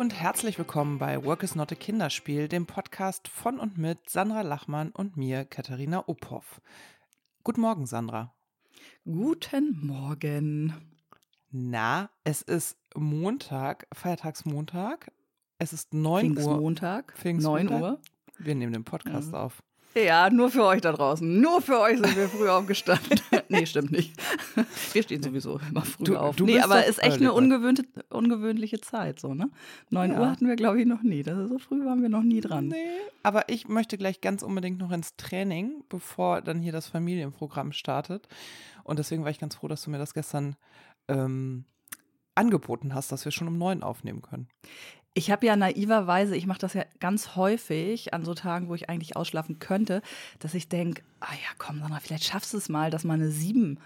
und herzlich willkommen bei Work is Not a Kinderspiel, dem Podcast von und mit Sandra Lachmann und mir, Katharina Uphoff. Guten Morgen, Sandra. Guten Morgen. Na, es ist Montag, Feiertagsmontag. Es ist 9 Uhr. Montag, Pfingstmontag. 9 Uhr. Wir nehmen den Podcast Mhm. auf. Ja, nur für euch da draußen. Nur für euch sind wir früh aufgestanden. nee, stimmt nicht. Wir stehen sowieso immer früh Du- auf. du nee, aber doch ist echt eine ungewöhnte, ungewöhnliche Zeit, so, ne? 9 Ja. Uhr hatten wir, glaube ich, noch nie. Das ist so früh waren wir noch nie dran. Nee, aber ich möchte gleich ganz unbedingt noch ins Training, bevor dann hier das Familienprogramm startet. Und deswegen war ich ganz froh, dass du mir das gestern ähm, angeboten hast, dass wir schon um neun aufnehmen können. Ich habe ja naiverweise, ich mache das ja ganz häufig an so Tagen, wo ich eigentlich ausschlafen könnte, dass ich denke, ah ja, komm, Sandra, vielleicht schaffst du es mal, dass mal eine 7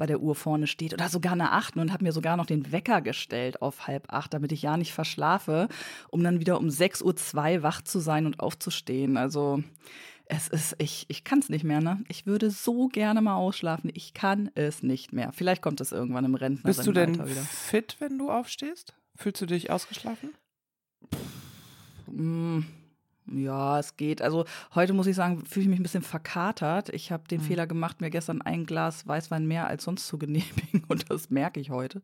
bei der Uhr vorne steht oder sogar eine 8 und habe mir sogar noch den Wecker gestellt auf halb acht, damit ich ja nicht verschlafe, um dann wieder um 6.02 Uhr wach zu sein und aufzustehen. Also es ist, ich, ich kann es nicht mehr, ne? Ich würde so gerne mal ausschlafen. Ich kann es nicht mehr. Vielleicht kommt es irgendwann im Rentner. Bist du denn wieder. fit, wenn du aufstehst? Fühlst du dich ausgeschlafen? Mm, Ja, es geht. Also heute muss ich sagen, fühle ich mich ein bisschen verkatert. Ich habe den Mhm. Fehler gemacht, mir gestern ein Glas Weißwein mehr als sonst zu genehmigen und das merke ich heute.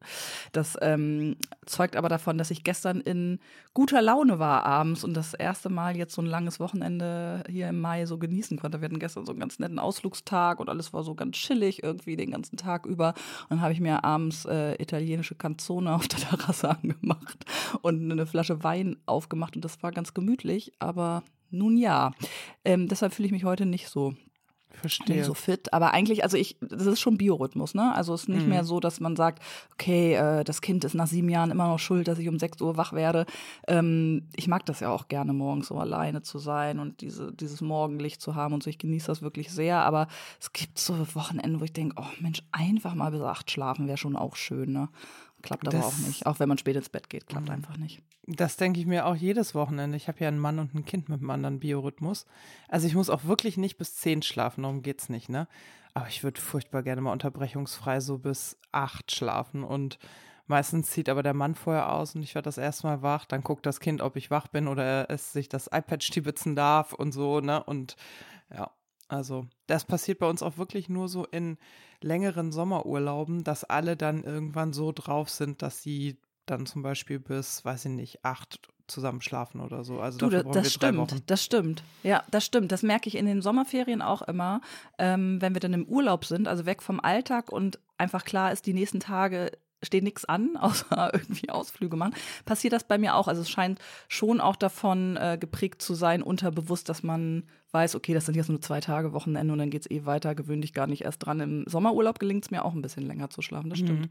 Das ähm, zeugt aber davon, dass ich gestern in guter Laune war abends und das erste Mal jetzt so ein langes Wochenende hier im Mai so genießen konnte. Wir hatten gestern so einen ganz netten Ausflugstag und alles war so ganz chillig irgendwie den ganzen Tag über. Und dann habe ich mir abends äh, italienische Canzone auf der Terrasse angemacht und eine Flasche Wein aufgemacht und das war ganz gemütlich, aber nun ja. Ähm, deshalb fühle ich mich heute nicht so, Verstehe. nicht so fit. Aber eigentlich, also ich, das ist schon Biorhythmus, ne? Also es ist nicht Mhm. mehr so, dass man sagt, okay, äh, das Kind ist nach sieben Jahren immer noch schuld, dass ich um sechs Uhr wach werde. Ähm, ich mag das ja auch gerne, morgens so alleine zu sein und diese, dieses Morgenlicht zu haben und so. Ich genieße das wirklich sehr. Aber es gibt so Wochenende, wo ich denke, oh Mensch, einfach mal bis acht schlafen wäre schon auch schön, ne? Klappt aber Das- auch nicht. Auch wenn man spät ins Bett geht, klappt Mhm. einfach nicht. Das denke ich mir auch jedes Wochenende. Ich habe ja einen Mann und ein Kind mit einem anderen Biorhythmus. Also ich muss auch wirklich nicht bis zehn schlafen, darum geht's nicht, ne? Aber ich würde furchtbar gerne mal unterbrechungsfrei so bis acht schlafen und meistens zieht aber der Mann vorher aus und ich werde das erste Mal wach, dann guckt das Kind, ob ich wach bin oder es sich das iPad stibitzen darf und so, ne? Und ja, also das passiert bei uns auch wirklich nur so in längeren Sommerurlauben, dass alle dann irgendwann so drauf sind, dass sie dann zum Beispiel bis, weiß ich nicht, acht zusammen schlafen oder so. Also Du, dafür das, das stimmt, das stimmt. Ja, das stimmt. Das merke ich in den Sommerferien auch immer, ähm, wenn wir dann im Urlaub sind, also weg vom Alltag und einfach klar ist, die nächsten Tage steht nichts an, außer irgendwie Ausflüge machen, passiert das bei mir auch. Also es scheint schon auch davon äh, geprägt zu sein, unterbewusst, dass man weiß, okay, das sind jetzt nur zwei Tage Wochenende und dann geht's eh weiter, gewöhn dich gar nicht erst dran. Im Sommerurlaub gelingt es mir auch ein bisschen länger zu schlafen, das stimmt. Mhm.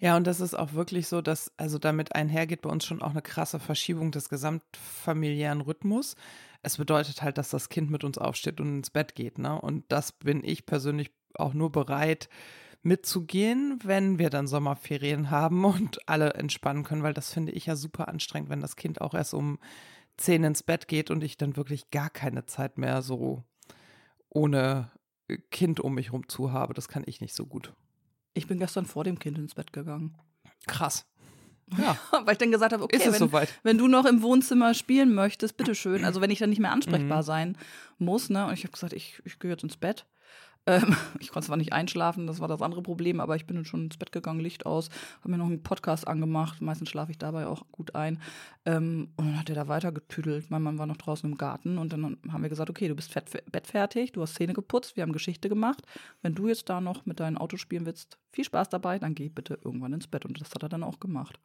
Ja, und das ist auch wirklich so, dass, also damit einhergeht bei uns schon auch eine krasse Verschiebung des gesamtfamiliären Rhythmus. Es bedeutet halt, dass das Kind mit uns aufsteht und ins Bett geht, ne? Und das bin ich persönlich auch nur bereit mitzugehen, wenn wir dann Sommerferien haben und alle entspannen können, weil das finde ich ja super anstrengend, wenn das Kind auch erst um zehn ins Bett geht und ich dann wirklich gar keine Zeit mehr so ohne Kind um mich rum zu habe. Das kann ich nicht so gut. Ich bin gestern vor dem Kind ins Bett gegangen. Krass. Ja. Weil ich dann gesagt habe, okay, wenn, soweit? wenn du noch im Wohnzimmer spielen möchtest, bitteschön. Also wenn ich dann nicht mehr ansprechbar Mhm. sein muss, ne? Und ich habe gesagt, ich, ich gehe jetzt ins Bett. Ähm, ich konnte zwar nicht einschlafen, das war das andere Problem, aber ich bin dann schon ins Bett gegangen, Licht aus, habe mir noch einen Podcast angemacht. Meistens schlafe ich dabei auch gut ein. Ähm, und dann hat er da weitergetüdelt. Mein Mann war noch draußen im Garten und dann haben wir gesagt, okay, du bist bettfertig, du hast Zähne geputzt, wir haben Geschichte gemacht. Wenn du jetzt da noch mit deinem Auto spielen willst, viel Spaß dabei, dann geh bitte irgendwann ins Bett. Und das hat er dann auch gemacht.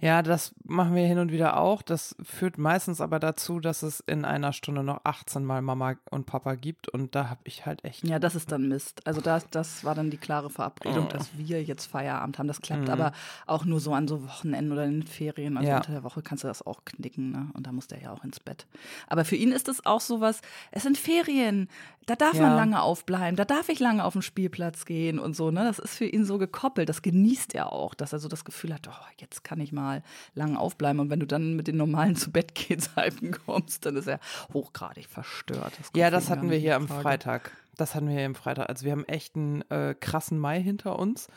Ja, das machen wir hin und wieder auch. Das führt meistens aber dazu, dass es in einer Stunde noch 18 Mal Mama und Papa gibt und da habe ich halt echt. Ja, das ist dann Mist. Also das, das war dann die klare Verabredung, Oh. dass wir jetzt Feierabend haben. Das klappt Mhm. aber auch nur so an so Wochenenden oder in den Ferien. Also Ja. unter der Woche kannst du das auch knicken, ne? Und da muss der ja auch ins Bett. Aber für ihn ist es auch sowas, es sind Ferien, da darf Ja. man lange aufbleiben, da darf ich lange auf den Spielplatz gehen und so, ne? Das ist für ihn so gekoppelt. Das genießt er auch, dass er so das Gefühl hat, oh, jetzt kann ich mal lange aufbleiben. Und wenn du dann mit den normalen zu Bett Zeiten kommst, dann ist er hochgradig verstört. kommt Ja, das hatten wir hier am Frage. Freitag. Das hatten wir hier am Freitag. Also wir haben echt einen äh, krassen Mai hinter uns.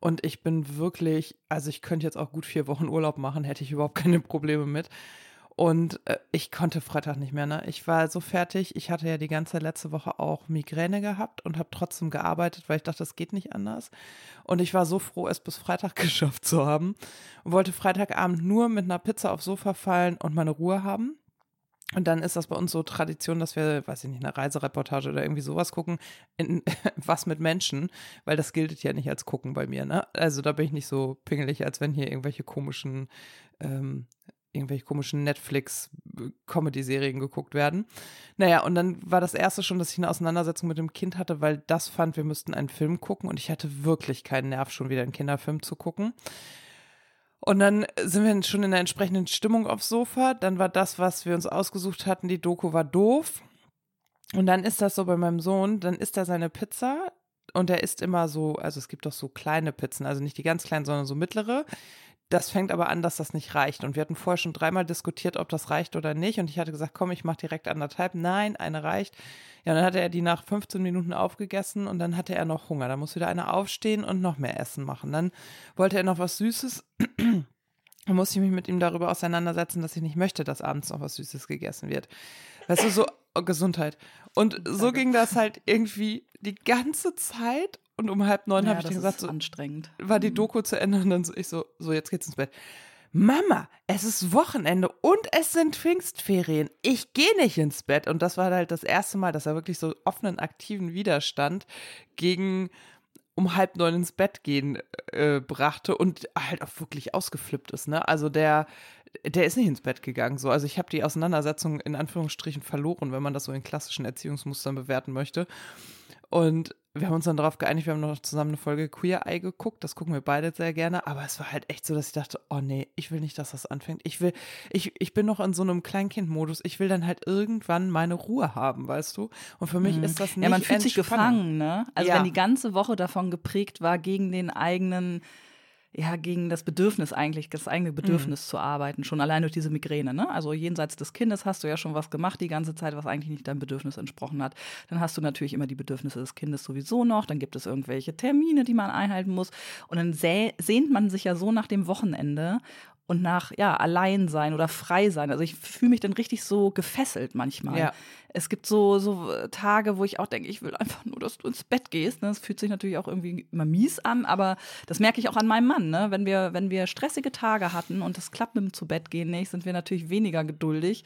Und ich bin wirklich, also ich könnte jetzt auch gut vier Wochen Urlaub machen, hätte ich überhaupt keine Probleme mit. Und äh, ich konnte Freitag nicht mehr, ne? Ich war so fertig. Ich hatte ja die ganze letzte Woche auch Migräne gehabt und habe trotzdem gearbeitet, weil ich dachte, das geht nicht anders. Und ich war so froh, es bis Freitag geschafft zu haben. Und wollte Freitagabend nur mit einer Pizza aufs Sofa fallen und meine Ruhe haben. Und dann ist das bei uns so Tradition, dass wir, weiß ich nicht, eine Reisereportage oder irgendwie sowas gucken, in, was mit Menschen, weil das gilt ja nicht als gucken bei mir, ne? Also da bin ich nicht so pingelig, als wenn hier irgendwelche komischen ähm, irgendwelche komischen Netflix-Comedy-Serien geguckt werden. Naja, und dann war das erste schon, dass ich eine Auseinandersetzung mit dem Kind hatte, weil das fand, wir müssten einen Film gucken und ich hatte wirklich keinen Nerv, schon wieder einen Kinderfilm zu gucken. Und dann sind wir schon in der entsprechenden Stimmung aufs Sofa. Dann war das, was wir uns ausgesucht hatten, die Doku war doof. Und dann ist das so bei meinem Sohn, dann isst er seine Pizza und er isst immer so, also es gibt doch so kleine Pizzen, also nicht die ganz kleinen, sondern so mittlere. Das fängt aber an, dass das nicht reicht. Und wir hatten vorher schon dreimal diskutiert, ob das reicht oder nicht. Und ich hatte gesagt, komm, ich mache direkt anderthalb. Nein, eine reicht. Ja, und dann hatte er die nach 15 Minuten aufgegessen und dann hatte er noch Hunger. Da muss wieder einer aufstehen und noch mehr Essen machen. Dann wollte er noch was Süßes. Dann musste ich mich mit ihm darüber auseinandersetzen, dass ich nicht möchte, dass abends noch was Süßes gegessen wird. Weißt du, so oh, Gesundheit. Und so ging das halt irgendwie die ganze Zeit und um halb neun ja, habe ich dann gesagt, so, anstrengend. war die mhm. Doku zu Ende und dann so, ich so, so, jetzt geht's ins Bett. Mama, es ist Wochenende und es sind Pfingstferien. Ich gehe nicht ins Bett. Und das war halt das erste Mal, dass er wirklich so offenen, aktiven Widerstand gegen um halb neun ins Bett gehen äh, brachte und halt auch wirklich ausgeflippt ist. Ne? Also der, der ist nicht ins Bett gegangen. So. Also ich habe die Auseinandersetzung in Anführungsstrichen verloren, wenn man das so in klassischen Erziehungsmustern bewerten möchte. Und wir haben uns dann darauf geeinigt, wir haben noch zusammen eine Folge Queer Eye geguckt, das gucken wir beide sehr gerne, aber es war halt echt so, dass ich dachte, oh nee, ich will nicht, dass das anfängt. Ich will, ich, ich bin noch in so einem Kleinkindmodus, ich will dann halt irgendwann meine Ruhe haben, weißt du? Und für mich mhm. ist das nicht Ja, man fühlt sich gefangen, ne? Also ja. wenn die ganze Woche davon geprägt war, gegen den eigenen ja, gegen das Bedürfnis eigentlich, das eigene Bedürfnis mhm. zu arbeiten, schon allein durch diese Migräne. Ne? Also jenseits des Kindes hast du ja schon was gemacht die ganze Zeit, was eigentlich nicht deinem Bedürfnis entsprochen hat. Dann hast du natürlich immer die Bedürfnisse des Kindes sowieso noch. Dann gibt es irgendwelche Termine, die man einhalten muss. Und dann sehnt man sich ja so nach dem Wochenende und nach ja allein sein oder frei sein. Also ich fühle mich dann richtig so gefesselt manchmal. Ja. Es gibt so so Tage, wo ich auch denke, ich will einfach nur, dass du ins Bett gehst. Ne? Das fühlt sich natürlich auch irgendwie immer mies an, aber das merke ich auch an meinem Mann. Ne? Wenn wir wenn wir stressige Tage hatten und das klappt mit dem zu Bett gehen nicht, sind wir natürlich weniger geduldig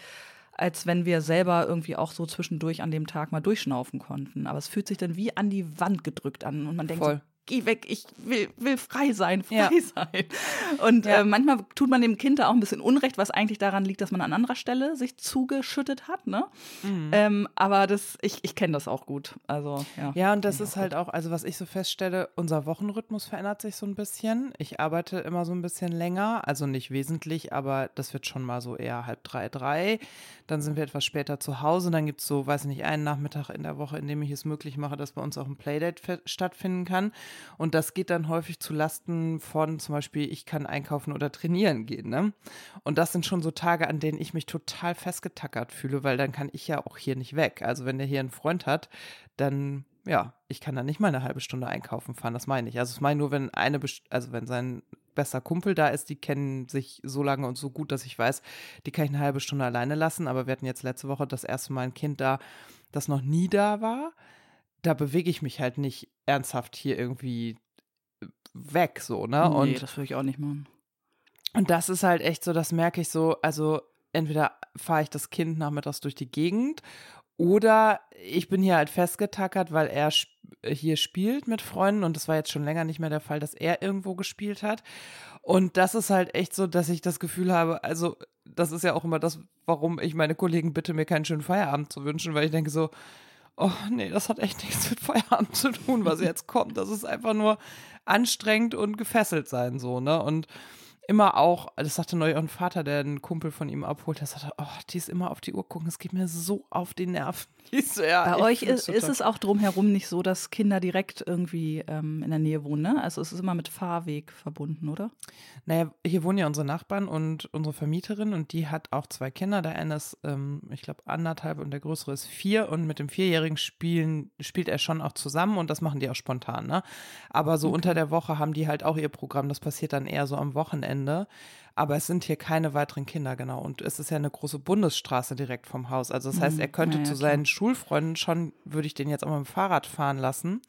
als wenn wir selber irgendwie auch so zwischendurch an dem Tag mal durchschnaufen konnten. Aber es fühlt sich dann wie an die Wand gedrückt an und man denkt, Voll. So, geh weg, ich will, will frei sein, frei ja. sein. Und ja. äh, manchmal tut man dem Kind da auch ein bisschen Unrecht, was eigentlich daran liegt, dass man an anderer Stelle sich zugeschüttet hat, ne? Mhm. Ähm, aber das, ich, ich kenne das auch gut. Also, ja. Ja, und das ist halt auch, also was ich so feststelle, unser Wochenrhythmus verändert sich so ein bisschen. Ich arbeite immer so ein bisschen länger, also nicht wesentlich, aber das wird schon mal so eher halb drei, drei. Dann sind wir etwas später zu Hause. Dann gibt es so, weiß nicht, einen Nachmittag in der Woche, in dem ich es möglich mache, dass bei uns auch ein Playdate stattfinden kann. Und das geht dann häufig zu Lasten von zum Beispiel, ich kann einkaufen oder trainieren gehen. Ne? Und das sind schon so Tage, an denen ich mich total festgetackert fühle, weil dann kann ich ja auch hier nicht weg. Also wenn der hier einen Freund hat, dann ja, ich kann dann nicht mal eine halbe Stunde einkaufen fahren, das meine ich. Also ich meine nur, wenn eine, also wenn sein bester Kumpel da ist, die kennen sich so lange und so gut, dass ich weiß, die kann ich eine halbe Stunde alleine lassen. Aber wir hatten jetzt letzte Woche das erste Mal ein Kind da, das noch nie da war da bewege ich mich halt nicht ernsthaft hier irgendwie weg, so, ne? Nee, und das würde ich auch nicht machen. Und das ist halt echt so, das merke ich so, also entweder fahre ich das Kind nachmittags durch die Gegend oder ich bin hier halt festgetackert, weil er hier spielt mit Freunden und das war jetzt schon länger nicht mehr der Fall, dass er irgendwo gespielt hat. Und das ist halt echt so, dass ich das Gefühl habe, also das ist ja auch immer das, warum ich meine Kollegen bitte, mir keinen schönen Feierabend zu wünschen, weil ich denke so, oh nee, das hat echt nichts mit Feierabend zu tun, was jetzt kommt. Das ist einfach nur anstrengend und gefesselt sein, so, ne? Und immer auch, das sagte auch ein Vater, der einen Kumpel von ihm abholt, der sagte, oh, die ist immer auf die Uhr gucken, es geht mir so auf die Nerven. So, ja, Bei euch ist, ist es auch drumherum nicht so, dass Kinder direkt irgendwie ähm, in der Nähe wohnen, ne? Also es ist immer mit Fahrweg verbunden, oder? Naja, hier wohnen ja unsere Nachbarn und unsere Vermieterin und die hat auch zwei Kinder. Der eine ist, ähm, ich glaube, anderthalb und der größere ist vier und mit dem Vierjährigen spielen, spielt er schon auch zusammen und das machen die auch spontan, ne? Aber so okay. unter der Woche haben die halt auch ihr Programm, das passiert dann eher so am Wochenende. Aber es sind hier keine weiteren Kinder, genau. Und es ist ja eine große Bundesstraße direkt vom Haus. Also das heißt, mhm. er könnte ja, ja, zu seinen klar. Schulfreunden schon, würde ich den jetzt auch mal mit dem Fahrrad fahren lassen.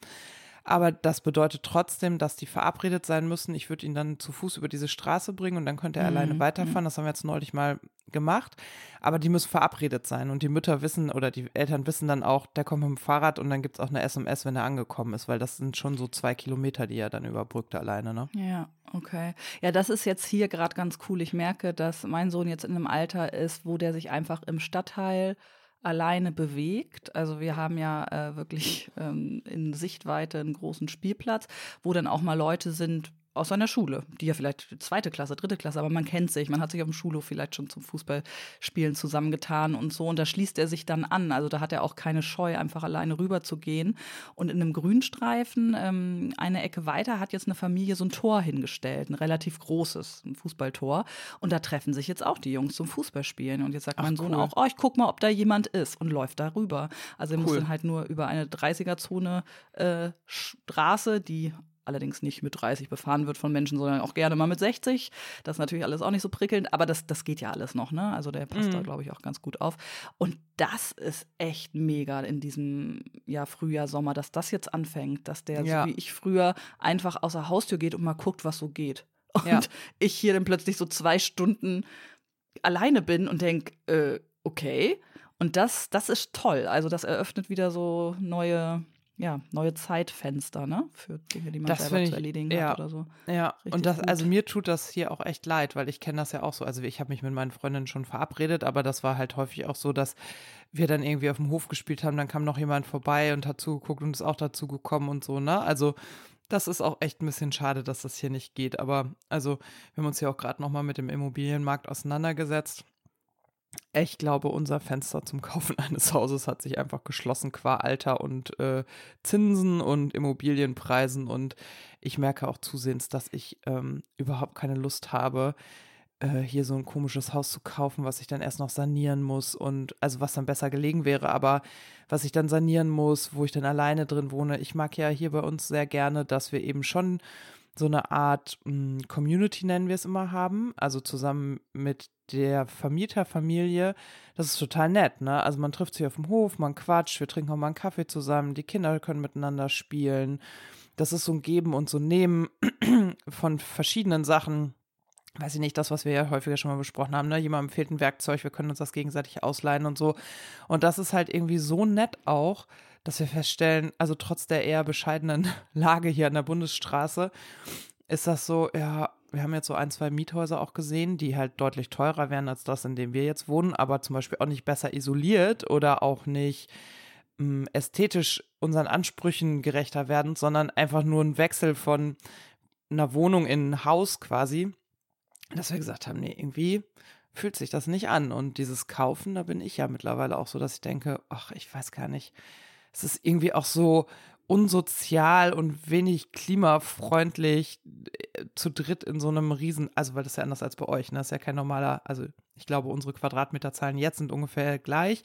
Aber das bedeutet trotzdem, dass die verabredet sein müssen. Ich würde ihn dann zu Fuß über diese Straße bringen und dann könnte er mhm. alleine weiterfahren. Das haben wir jetzt neulich mal gemacht. Aber die müssen verabredet sein. Und die Mütter wissen oder die Eltern wissen dann auch, der kommt mit dem Fahrrad und dann gibt es auch eine SMS, wenn er angekommen ist, weil das sind schon so zwei Kilometer, die er dann überbrückt alleine. Ne? Ja, okay. Ja, das ist jetzt hier gerade ganz cool. Ich merke, dass mein Sohn jetzt in einem Alter ist, wo der sich einfach im Stadtteil alleine bewegt. Also wir haben ja äh, wirklich ähm, in Sichtweite einen großen Spielplatz, wo dann auch mal Leute sind, aus seiner Schule, die ja vielleicht zweite Klasse, dritte Klasse, aber man kennt sich, man hat sich auf dem Schulhof vielleicht schon zum Fußballspielen zusammengetan und so und da schließt er sich dann an. Also da hat er auch keine Scheu, einfach alleine rüber zu gehen. Und in einem Grünstreifen, ähm, eine Ecke weiter, hat jetzt eine Familie so ein Tor hingestellt, ein relativ großes, ein Fußballtor. Und da treffen sich jetzt auch die Jungs zum Fußballspielen. Und jetzt sagt Ach, mein Sohn cool. auch, oh, ich guck mal, ob da jemand ist und läuft da rüber. Also er cool. muss dann halt nur über eine 30er-Zone äh, Straße, die allerdings nicht mit 30 befahren wird von Menschen, sondern auch gerne mal mit 60. Das ist natürlich alles auch nicht so prickelnd, aber das, das geht ja alles noch, ne? Also der passt mhm. da, glaube ich, auch ganz gut auf. Und das ist echt mega in diesem ja, Frühjahr, Sommer, dass das jetzt anfängt, dass der, ja. so wie ich früher, einfach außer Haustür geht und mal guckt, was so geht. Und ja. ich hier dann plötzlich so zwei Stunden alleine bin und denke, äh, okay. Und das, das ist toll. Also das eröffnet wieder so neue ja, neue Zeitfenster, ne? Für Dinge, die man das selber ich, zu erledigen ja, hat oder so. Ja, Richtig und das, also mir tut das hier auch echt leid, weil ich kenne das ja auch so. Also ich habe mich mit meinen Freundinnen schon verabredet, aber das war halt häufig auch so, dass wir dann irgendwie auf dem Hof gespielt haben, dann kam noch jemand vorbei und hat zugeguckt und ist auch dazu gekommen und so, ne? Also das ist auch echt ein bisschen schade, dass das hier nicht geht. Aber also, wir haben uns ja auch gerade nochmal mit dem Immobilienmarkt auseinandergesetzt. Ich glaube, unser Fenster zum Kaufen eines Hauses hat sich einfach geschlossen qua Alter und äh, Zinsen und Immobilienpreisen. Und ich merke auch zusehends, dass ich ähm, überhaupt keine Lust habe, äh, hier so ein komisches Haus zu kaufen, was ich dann erst noch sanieren muss und also was dann besser gelegen wäre, aber was ich dann sanieren muss, wo ich dann alleine drin wohne. Ich mag ja hier bei uns sehr gerne, dass wir eben schon so eine Art mh, hm, Community nennen wir es immer haben, also zusammen mit der Vermieterfamilie. Das ist total nett, ne? Also man trifft sich auf dem Hof, man quatscht, wir trinken auch mal einen Kaffee zusammen, die Kinder können miteinander spielen. Das ist so ein Geben und so Nehmen von verschiedenen Sachen. Weiß ich nicht, das, was wir ja häufiger schon mal besprochen haben, ne? Jemandem fehlt ein Werkzeug, wir können uns das gegenseitig ausleihen und so. Und das ist halt irgendwie so nett auch, dass wir feststellen, also trotz der eher bescheidenen Lage hier an der Bundesstraße, ist das so, ja, wir haben jetzt so ein, zwei Miethäuser auch gesehen, die halt deutlich teurer wären als das, in dem wir jetzt wohnen, aber zum Beispiel auch nicht besser isoliert oder auch nicht mh, hm, ästhetisch unseren Ansprüchen gerechter werden, sondern einfach nur ein Wechsel von einer Wohnung in ein Haus quasi, dass wir gesagt haben, nee, irgendwie fühlt sich das nicht an. Und dieses Kaufen, da bin ich ja mittlerweile auch so, dass ich denke, ach, ich weiß gar nicht, es ist irgendwie auch so unsozial und wenig klimafreundlich äh, zu dritt in so einem Riesen, also weil das ist ja anders als bei euch, ne? Das ist ja kein normaler, also ich glaube, unsere Quadratmeterzahlen jetzt sind ungefähr gleich.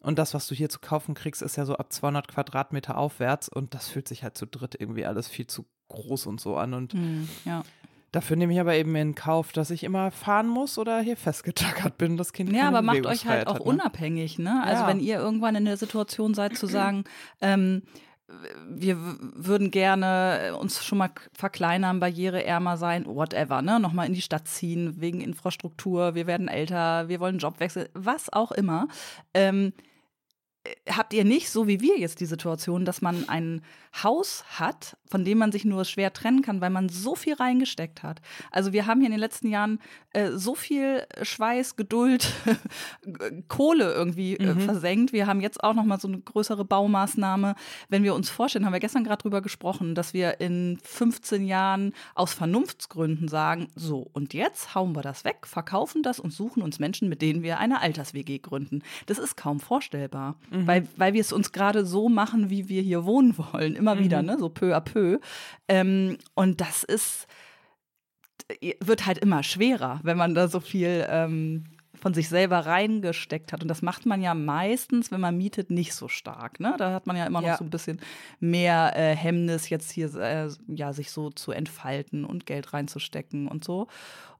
Und das, was du hier zu kaufen kriegst, ist ja so ab 200 Quadratmeter aufwärts. Und das fühlt sich halt zu dritt irgendwie alles viel zu groß und so an. Und mm, ja. Dafür nehme ich aber eben in Kauf, dass ich immer fahren muss oder hier festgetackert bin. Das Kind Ja, aber macht euch halt auch hat, ne? unabhängig, ne? Also ja. wenn ihr irgendwann in der Situation seid zu sagen, ähm, wir würden gerne uns schon mal verkleinern, barriereärmer sein, whatever, ne? Nochmal in die Stadt ziehen, wegen Infrastruktur, wir werden älter, wir wollen Jobwechsel, was auch immer. Ähm, habt ihr nicht, so wie wir jetzt die Situation, dass man ein Haus hat, von dem man sich nur schwer trennen kann, weil man so viel reingesteckt hat. Also wir haben hier in den letzten Jahren äh, so viel Schweiß, Geduld, Kohle irgendwie äh, mhm. versenkt. Wir haben jetzt auch noch mal so eine größere Baumaßnahme. Wenn wir uns vorstellen, haben wir gestern gerade drüber gesprochen, dass wir in 15 Jahren aus Vernunftsgründen sagen, so und jetzt hauen wir das weg, verkaufen das und suchen uns Menschen, mit denen wir eine Alters-WG gründen. Das ist kaum vorstellbar mhm. weil, weil wir es uns gerade so machen, wie wir hier wohnen wollen, immer mhm. wieder, ne? so peu à peu. Ähm, und das ist, wird halt immer schwerer, wenn man da so viel ähm, von sich selber reingesteckt hat. Und das macht man ja meistens, wenn man mietet, nicht so stark. Ne? Da hat man ja immer noch ja. so ein bisschen mehr äh, Hemmnis, jetzt hier äh, ja, sich so zu entfalten und Geld reinzustecken und so.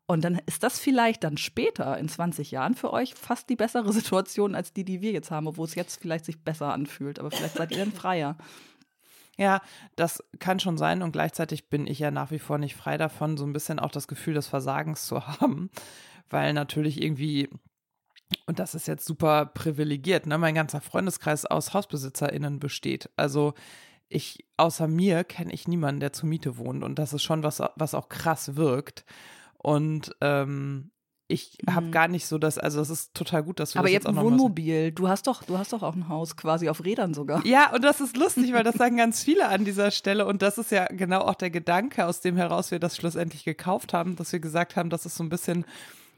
Und dann ist das vielleicht dann später in 20 Jahren für euch fast die bessere Situation als die, die wir jetzt haben, wo es jetzt vielleicht sich besser anfühlt. Aber vielleicht seid ihr dann freier. Ja, das kann schon sein und gleichzeitig bin ich ja nach wie vor nicht frei davon, so ein bisschen auch das Gefühl des Versagens zu haben, weil natürlich irgendwie, und das ist jetzt super privilegiert, ne, mein ganzer Freundeskreis aus HausbesitzerInnen besteht. Also ich, außer mir kenne ich niemanden, der zur Miete wohnt und das ist schon was, was auch krass wirkt. Und ähm, ich habe mhm. gar nicht so das, also das ist total gut, dass du Aber das jetzt auch ein Wohnmobil, du hast doch, du hast doch auch ein Haus quasi auf Rädern sogar. Ja, und das ist lustig, weil das sagen ganz viele an dieser Stelle und das ist ja genau auch der Gedanke, aus dem heraus wir das schlussendlich gekauft haben, dass wir gesagt haben, das ist so ein bisschen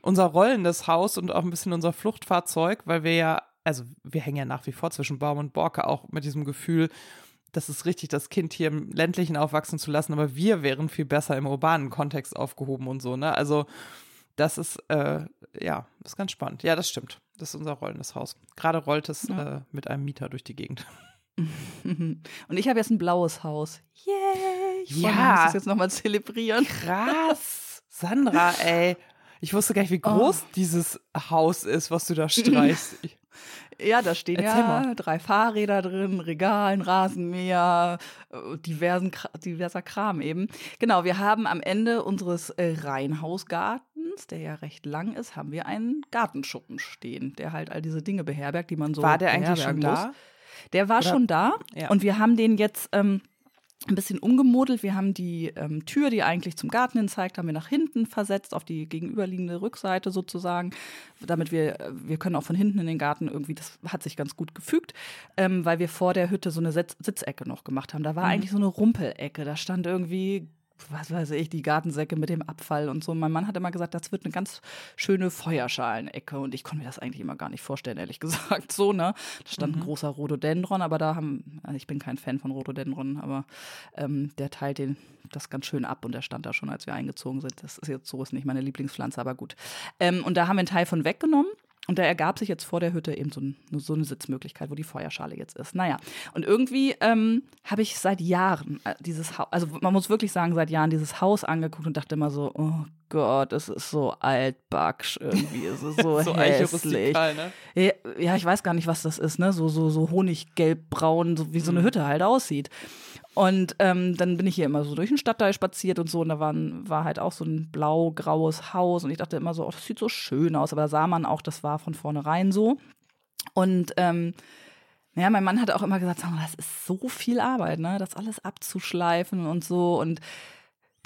unser rollendes Haus und auch ein bisschen unser Fluchtfahrzeug, weil wir ja, also wir hängen ja nach wie vor zwischen Baum und Borke auch mit diesem Gefühl, das ist richtig, das Kind hier im ländlichen aufwachsen zu lassen, aber wir wären viel besser im urbanen Kontext aufgehoben und so, ne? Also das ist, äh, ja, das ist ganz spannend. Ja, das stimmt. Das ist unser rollendes Haus. Gerade rollt es ja. äh, mit einem Mieter durch die Gegend. Und ich habe jetzt ein blaues Haus. Yay! Ich ja. das jetzt nochmal zelebrieren. Krass. Sandra, ey. Ich wusste gar nicht, wie groß oh. dieses Haus ist, was du da streichst. Ja, da stehen Erzähl ja mal. drei Fahrräder drin, Regal, ein Rasenmäher, äh, diversen, diverser Kram eben. Genau, wir haben am Ende unseres äh, Reihenhausgartens, der ja recht lang ist, haben wir einen Gartenschuppen stehen, der halt all diese Dinge beherbergt, die man so War der eigentlich schon muss. da? Der war Oder? schon da ja. und wir haben den jetzt ähm, ein bisschen umgemodelt. Wir haben die ähm, Tür, die eigentlich zum Garten hin zeigt, haben wir nach hinten versetzt, auf die gegenüberliegende Rückseite sozusagen, damit wir, äh, wir können auch von hinten in den Garten irgendwie, das hat sich ganz gut gefügt, ähm, weil wir vor der Hütte so eine Sitz Sitzecke noch gemacht haben. Da war mhm. eigentlich so eine Rumpelecke, da stand irgendwie was weiß ich, die Gartensäcke mit dem Abfall und so. Mein Mann hat immer gesagt, das wird eine ganz schöne Feuerschalenecke und ich konnte mir das eigentlich immer gar nicht vorstellen, ehrlich gesagt. So, ne? Da stand mhm. ein großer Rhododendron, aber da haben, also ich bin kein Fan von Rhododendron, aber ähm, der teilt den, das ganz schön ab und der stand da schon, als wir eingezogen sind. Das ist jetzt so, ist nicht meine Lieblingspflanze, aber gut. Ähm, und da haben wir einen Teil von weggenommen und da ergab sich jetzt vor der Hütte eben so, ein, so, eine Sitzmöglichkeit, wo die Feuerschale jetzt ist. Naja, und irgendwie ähm, habe ich seit Jahren äh, dieses Haus, also man muss wirklich sagen, seit Jahren dieses Haus angeguckt und dachte immer so, oh Gott, es ist so altbacksch irgendwie, es ist so, so hässlich. Ne? Ja, ja, ich weiß gar nicht, was das ist, ne? So, so, so honiggelbbraun, so wie so eine mhm. Hütte halt aussieht. Und ähm, dann bin ich hier immer so durch den Stadtteil spaziert und so. Und da waren, war halt auch so ein blau-graues Haus. Und ich dachte immer so, oh, das sieht so schön aus. Aber da sah man auch, das war von vornherein so. Und ähm, ja, mein Mann hat auch immer gesagt, das ist so viel Arbeit, ne? Das alles abzuschleifen und so. Und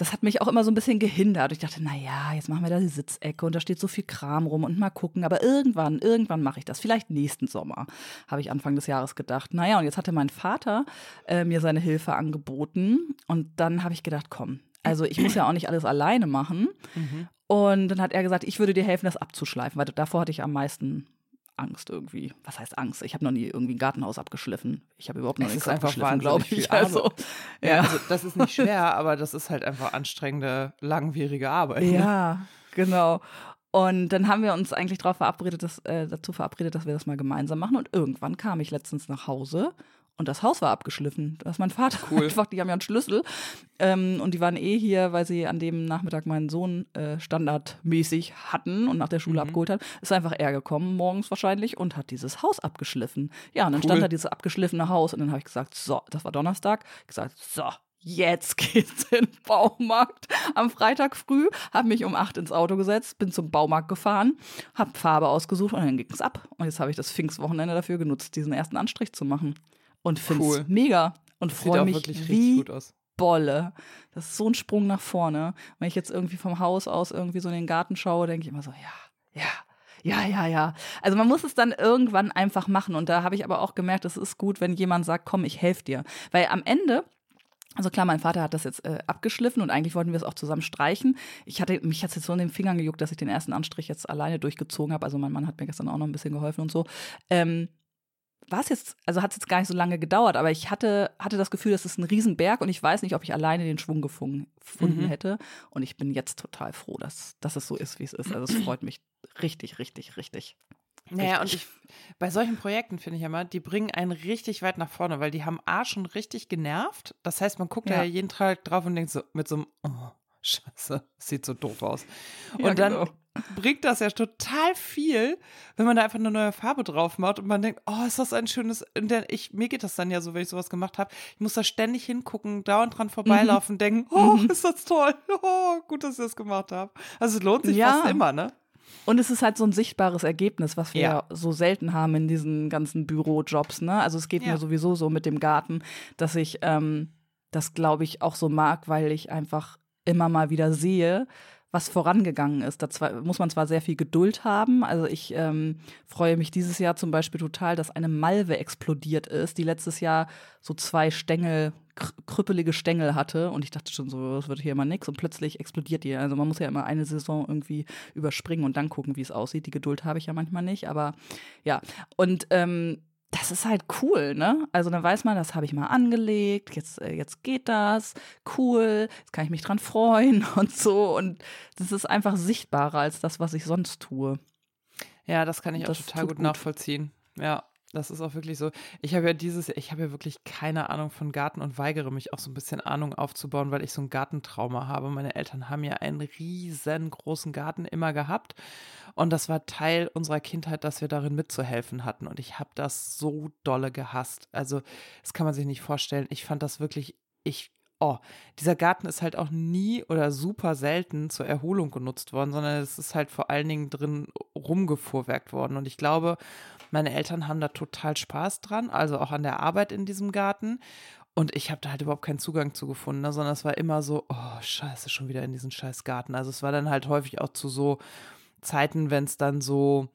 das hat mich auch immer so ein bisschen gehindert. Ich dachte, na ja, jetzt machen wir da die Sitzecke und da steht so viel Kram rum und mal gucken. Aber irgendwann, irgendwann mache ich das. Vielleicht nächsten Sommer, habe ich Anfang des Jahres gedacht. Naja, und jetzt hatte mein Vater äh, mir seine Hilfe angeboten. Und dann habe ich gedacht, komm, also ich muss ja auch nicht alles alleine machen. Mhm. Und dann hat er gesagt, ich würde dir helfen, das abzuschleifen, weil davor hatte ich am meisten Angst irgendwie. Was heißt Angst? Ich habe noch nie irgendwie ein Gartenhaus abgeschliffen. Ich habe überhaupt noch nichts abgeschliffen, glaube ich. Also, ja. also, das ist nicht schwer, aber das ist halt einfach anstrengende, langwierige Arbeit. Ne? Ja, genau. Und dann haben wir uns eigentlich darauf verabredet, dass, äh, dazu verabredet, dass wir das mal gemeinsam machen. Und irgendwann kam ich letztens nach Hause und das Haus war abgeschliffen. Das ist mein Vater cool. einfach, die haben ja einen Schlüssel. Ähm, und die waren eh hier, weil sie an dem Nachmittag meinen Sohn äh, standardmäßig hatten und nach der Schule mhm. abgeholt hat. Ist einfach er gekommen, morgens wahrscheinlich, und hat dieses Haus abgeschliffen. Ja, und dann cool. stand da dieses abgeschliffene Haus und dann habe ich gesagt, so, das war Donnerstag, ich gesagt, so, jetzt geht's in den Baumarkt. Am Freitag früh habe mich um acht ins Auto gesetzt, bin zum Baumarkt gefahren, habe Farbe ausgesucht und dann ging's ab. Und jetzt habe ich das Pfingstwochenende dafür genutzt, diesen ersten Anstrich zu machen. Und finde es Cool. mega und freue mich wirklich wie gut aus. Bolle. Das ist so ein Sprung nach vorne. Wenn ich jetzt irgendwie vom Haus aus irgendwie so in den Garten schaue, denke ich immer so, ja, ja, ja, ja, ja. Also man muss es dann irgendwann einfach machen. Und da habe ich aber auch gemerkt, es ist gut, wenn jemand sagt, komm, ich helfe dir. Weil am Ende also klar, mein Vater hat das jetzt äh, abgeschliffen und eigentlich wollten wir es auch zusammen streichen. Ich hatte, mich hat es jetzt so in den Fingern gejuckt, dass ich den ersten Anstrich jetzt alleine durchgezogen habe. Also mein Mann hat mir gestern auch noch ein bisschen geholfen und so. Ähm, war es jetzt, also hat es jetzt gar nicht so lange gedauert, aber ich hatte, hatte das Gefühl, das ist ein Riesenberg und ich weiß nicht, ob ich alleine den Schwung gefunden, gefunden Mhm. hätte. Und ich bin jetzt total froh, dass, dass es so ist, wie es ist. Also es freut mich richtig, richtig, richtig. Naja, und Richtig. ich, bei solchen Projekten finde ich immer, die bringen einen richtig weit nach vorne, weil die haben A schon richtig genervt. Das heißt, man guckt Ja. da ja jeden Tag drauf und denkt so mit so einem, oh, scheiße, sieht so doof aus. Und Ja, dann genau. Bringt das ja total viel, wenn man da einfach eine neue Farbe drauf macht und man denkt, oh, ist das ein schönes, und dann, ich, mir geht das dann ja so, wenn ich sowas gemacht habe, ich muss da ständig hingucken, dauernd dran vorbeilaufen, denken, oh, Mhm. ist das toll, oh, gut, dass ich das gemacht habe. Also es lohnt sich Ja. fast immer, ne? Und es ist halt so ein sichtbares Ergebnis, was wir Ja. so selten haben in diesen ganzen Bürojobs. Ne? Also es geht Ja. mir sowieso so mit dem Garten, dass ich ähm, das, glaube ich, auch so mag, weil ich einfach immer mal wieder sehe, was vorangegangen ist. Da muss man zwar sehr viel Geduld haben. Also ich ähm, freue mich dieses Jahr zum Beispiel total, dass eine Malve explodiert ist, die letztes Jahr so zwei Stängel, kr krüppelige Stängel hatte. Und ich dachte schon so, das wird hier immer nix. Und plötzlich explodiert die. Also man muss ja immer eine Saison irgendwie überspringen und dann gucken, wie es aussieht. Die Geduld habe ich ja manchmal nicht. Aber ja. Und ähm, das ist halt cool, ne? Also dann weiß man, das habe ich mal angelegt, jetzt, äh, jetzt geht das, cool, jetzt kann ich mich dran freuen und so. Und das ist einfach sichtbarer als das, was ich sonst tue. Ja, das kann ich auch Das total tut gut, gut. nachvollziehen. Ja, das ist auch wirklich so. Ich habe ja dieses, ich habe ja wirklich keine Ahnung von Garten und weigere mich auch so ein bisschen Ahnung aufzubauen, weil ich so ein Gartentrauma habe. Meine Eltern haben ja einen riesengroßen Garten immer gehabt und das war Teil unserer Kindheit, dass wir darin mitzuhelfen hatten und ich habe das so dolle gehasst. Also, das kann man sich nicht vorstellen. Ich fand das wirklich, ich Oh, dieser Garten ist halt auch nie oder super selten zur Erholung genutzt worden, sondern es ist halt vor allen Dingen drin rumgefuhrwerkt worden. Und ich glaube, meine Eltern haben da total Spaß dran, also auch an der Arbeit in diesem Garten. Und ich habe da halt überhaupt keinen Zugang zu gefunden, ne, sondern es war immer so, oh, scheiße, schon wieder in diesen scheiß Garten. Also es war dann halt häufig auch zu so Zeiten, wenn es dann so,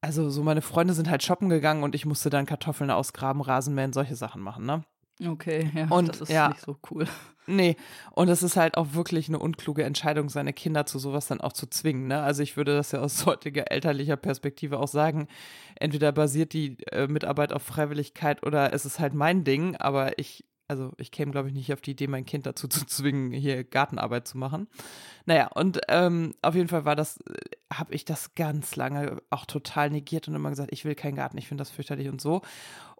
also so meine Freunde sind halt shoppen gegangen und ich musste dann Kartoffeln ausgraben, Rasenmähen, solche Sachen machen, ne? Okay, ja, Und, das ist ja. nicht so cool. Nee, und es ist halt auch wirklich eine unkluge Entscheidung, seine Kinder zu sowas dann auch zu zwingen. Ne? Also ich würde das ja aus heutiger elterlicher Perspektive auch sagen. Entweder basiert die äh, Mitarbeit auf Freiwilligkeit oder es ist halt mein Ding, aber ich, also ich käme, glaube ich, nicht auf die Idee, mein Kind dazu zu zwingen, hier Gartenarbeit zu machen. Naja, und ähm, auf jeden Fall war das, habe ich das ganz lange auch total negiert und immer gesagt, ich will keinen Garten, ich finde das fürchterlich und so.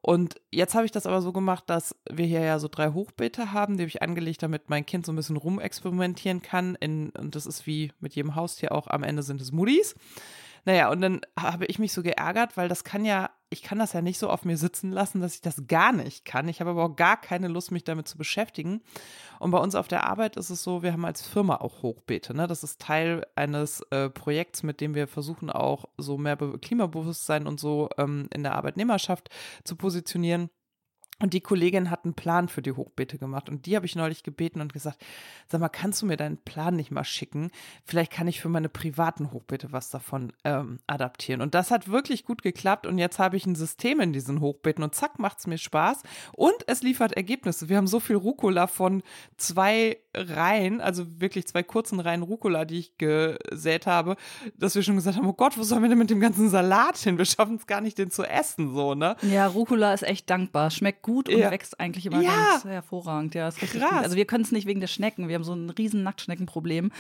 Und jetzt habe ich das aber so gemacht, dass wir hier ja so drei Hochbeete haben, die habe ich angelegt, damit mein Kind so ein bisschen rumexperimentieren kann. In, und das ist wie mit jedem Haustier auch, am Ende sind es Moody's. Naja, und dann habe ich mich so geärgert, weil das kann ja, ich kann das ja nicht so auf mir sitzen lassen, dass ich das gar nicht kann. Ich habe aber auch gar keine Lust, mich damit zu beschäftigen. Und bei uns auf der Arbeit ist es so, wir haben als Firma auch Hochbeete. Ne? Das ist Teil eines äh, Projekts, mit dem wir versuchen auch so mehr Be Klimabewusstsein und so ähm, in der Arbeitnehmerschaft zu positionieren. Und die Kollegin hat einen Plan für die Hochbeete gemacht. Und die habe ich neulich gebeten und gesagt, sag mal, kannst du mir deinen Plan nicht mal schicken? Vielleicht kann ich für meine privaten Hochbeete was davon ähm, adaptieren. Und das hat wirklich gut geklappt. Und jetzt habe ich ein System in diesen Hochbeeten und zack, macht es mir Spaß. Und es liefert Ergebnisse. Wir haben so viel Rucola von zwei Reihen, also wirklich zwei kurzen Reihen Rucola, die ich gesät habe, dass wir schon gesagt haben, oh Gott, wo sollen wir denn mit dem ganzen Salat hin? Wir schaffen es gar nicht, den zu essen, so, ne? Ja, Rucola ist echt dankbar. Schmeckt gut und Ja. wächst eigentlich immer Ja. ganz hervorragend. Ja, ist richtig Krass. gut. Also wir können es nicht wegen der Schnecken. Wir haben so ein riesen Nacktschneckenproblem.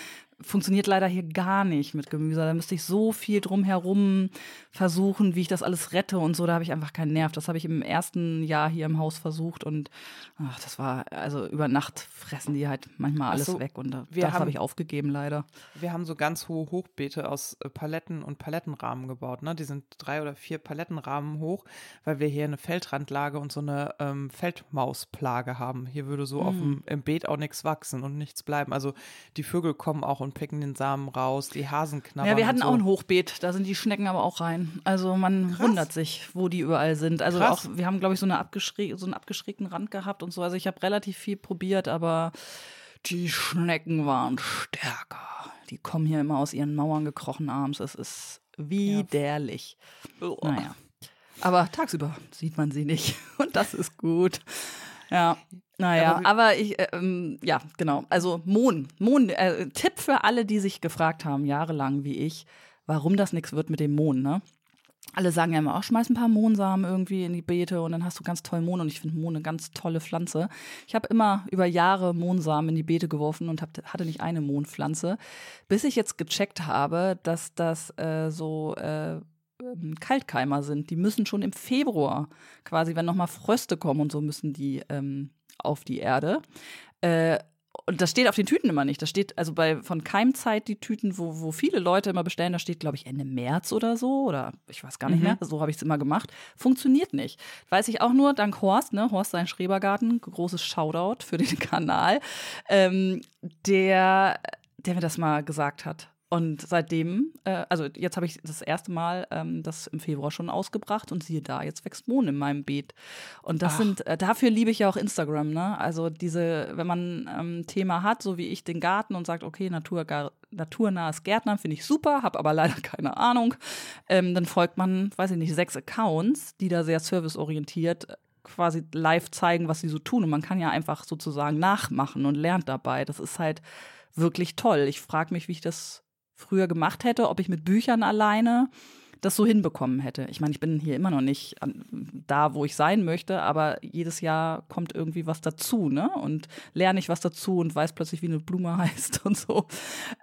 Funktioniert leider hier gar nicht mit Gemüse. Da müsste ich so viel drumherum versuchen, wie ich das alles rette und so. Da habe ich einfach keinen Nerv. Das habe ich im ersten Jahr hier im Haus versucht und ach, das war, also über Nacht fressen die halt manchmal alles so, weg und wir das habe ich aufgegeben leider. Wir haben so ganz hohe Hochbeete aus äh, Paletten und Palettenrahmen gebaut. Ne? Die sind drei oder vier Palettenrahmen hoch, weil wir hier eine Feldrandlage und so eine ähm, Feldmausplage haben. Hier würde so auf dem, im Beet auch nichts wachsen und nichts bleiben. Also die Vögel kommen auch und picken den Samen raus, die Hasen knabbern. Ja, wir hatten so. auch ein Hochbeet, da sind die Schnecken aber auch rein. Also man Krass. wundert sich, wo die überall sind. Also Krass. auch, wir haben, glaube ich, so, eine abgeschräg so einen abgeschrägten Rand gehabt und so. Also ich habe relativ viel probiert, aber die Schnecken waren stärker. Die kommen hier immer aus ihren Mauern gekrochen abends. Es ist widerlich. Naja. Aber tagsüber sieht man sie nicht. Und das ist gut. Ja, naja, Aber ich, äh, ähm, ja, genau. Also Mohn, Mohn, äh, Tipp für alle, die sich gefragt haben, jahrelang wie ich, warum das nichts wird mit dem Mohn, ne? Alle sagen ja immer, auch schmeiß ein paar Mohnsamen irgendwie in die Beete und dann hast du ganz toll Mohn und ich finde Mohn eine ganz tolle Pflanze. Ich habe immer über Jahre Mohnsamen in die Beete geworfen und hab, hatte nicht eine Mohnpflanze, bis ich jetzt gecheckt habe, dass das äh, so äh, ähm, Kaltkeimer sind. Die müssen schon im Februar quasi, wenn nochmal Fröste kommen und so, müssen die ähm, auf die Erde. Äh, und das steht auf den Tüten immer nicht. Das steht also bei von Keimzeit die Tüten, wo, wo viele Leute immer bestellen, da steht, glaube ich, Ende März oder so. Oder ich weiß gar nicht Mhm. mehr. So habe ich es immer gemacht. Funktioniert nicht. Weiß ich auch nur, dank Horst, ne? Horst sein Schrebergarten, großes Shoutout für den Kanal, ähm, der, der mir das mal gesagt hat. Und seitdem, äh, also jetzt habe ich das erste Mal ähm, das im Februar schon ausgebracht und siehe da, jetzt wächst Mohn in meinem Beet. Und das Ach. sind, äh, dafür liebe ich ja auch Instagram, ne? Also diese, wenn man ähm, ein Thema hat, so wie ich den Garten und sagt, okay, Naturgar naturnahes Gärtnern finde ich super, habe aber leider keine Ahnung, ähm, dann folgt man, weiß ich nicht, sechs Accounts, die da sehr serviceorientiert äh, quasi live zeigen, was sie so tun. Und man kann ja einfach sozusagen nachmachen und lernt dabei. Das ist halt wirklich toll. Ich frage mich, wie ich das früher gemacht hätte, ob ich mit Büchern alleine das so hinbekommen hätte. Ich meine, ich bin hier immer noch nicht an, da, wo ich sein möchte, aber jedes Jahr kommt irgendwie was dazu, ne? Und lerne ich was dazu und weiß plötzlich, wie eine Blume heißt und so.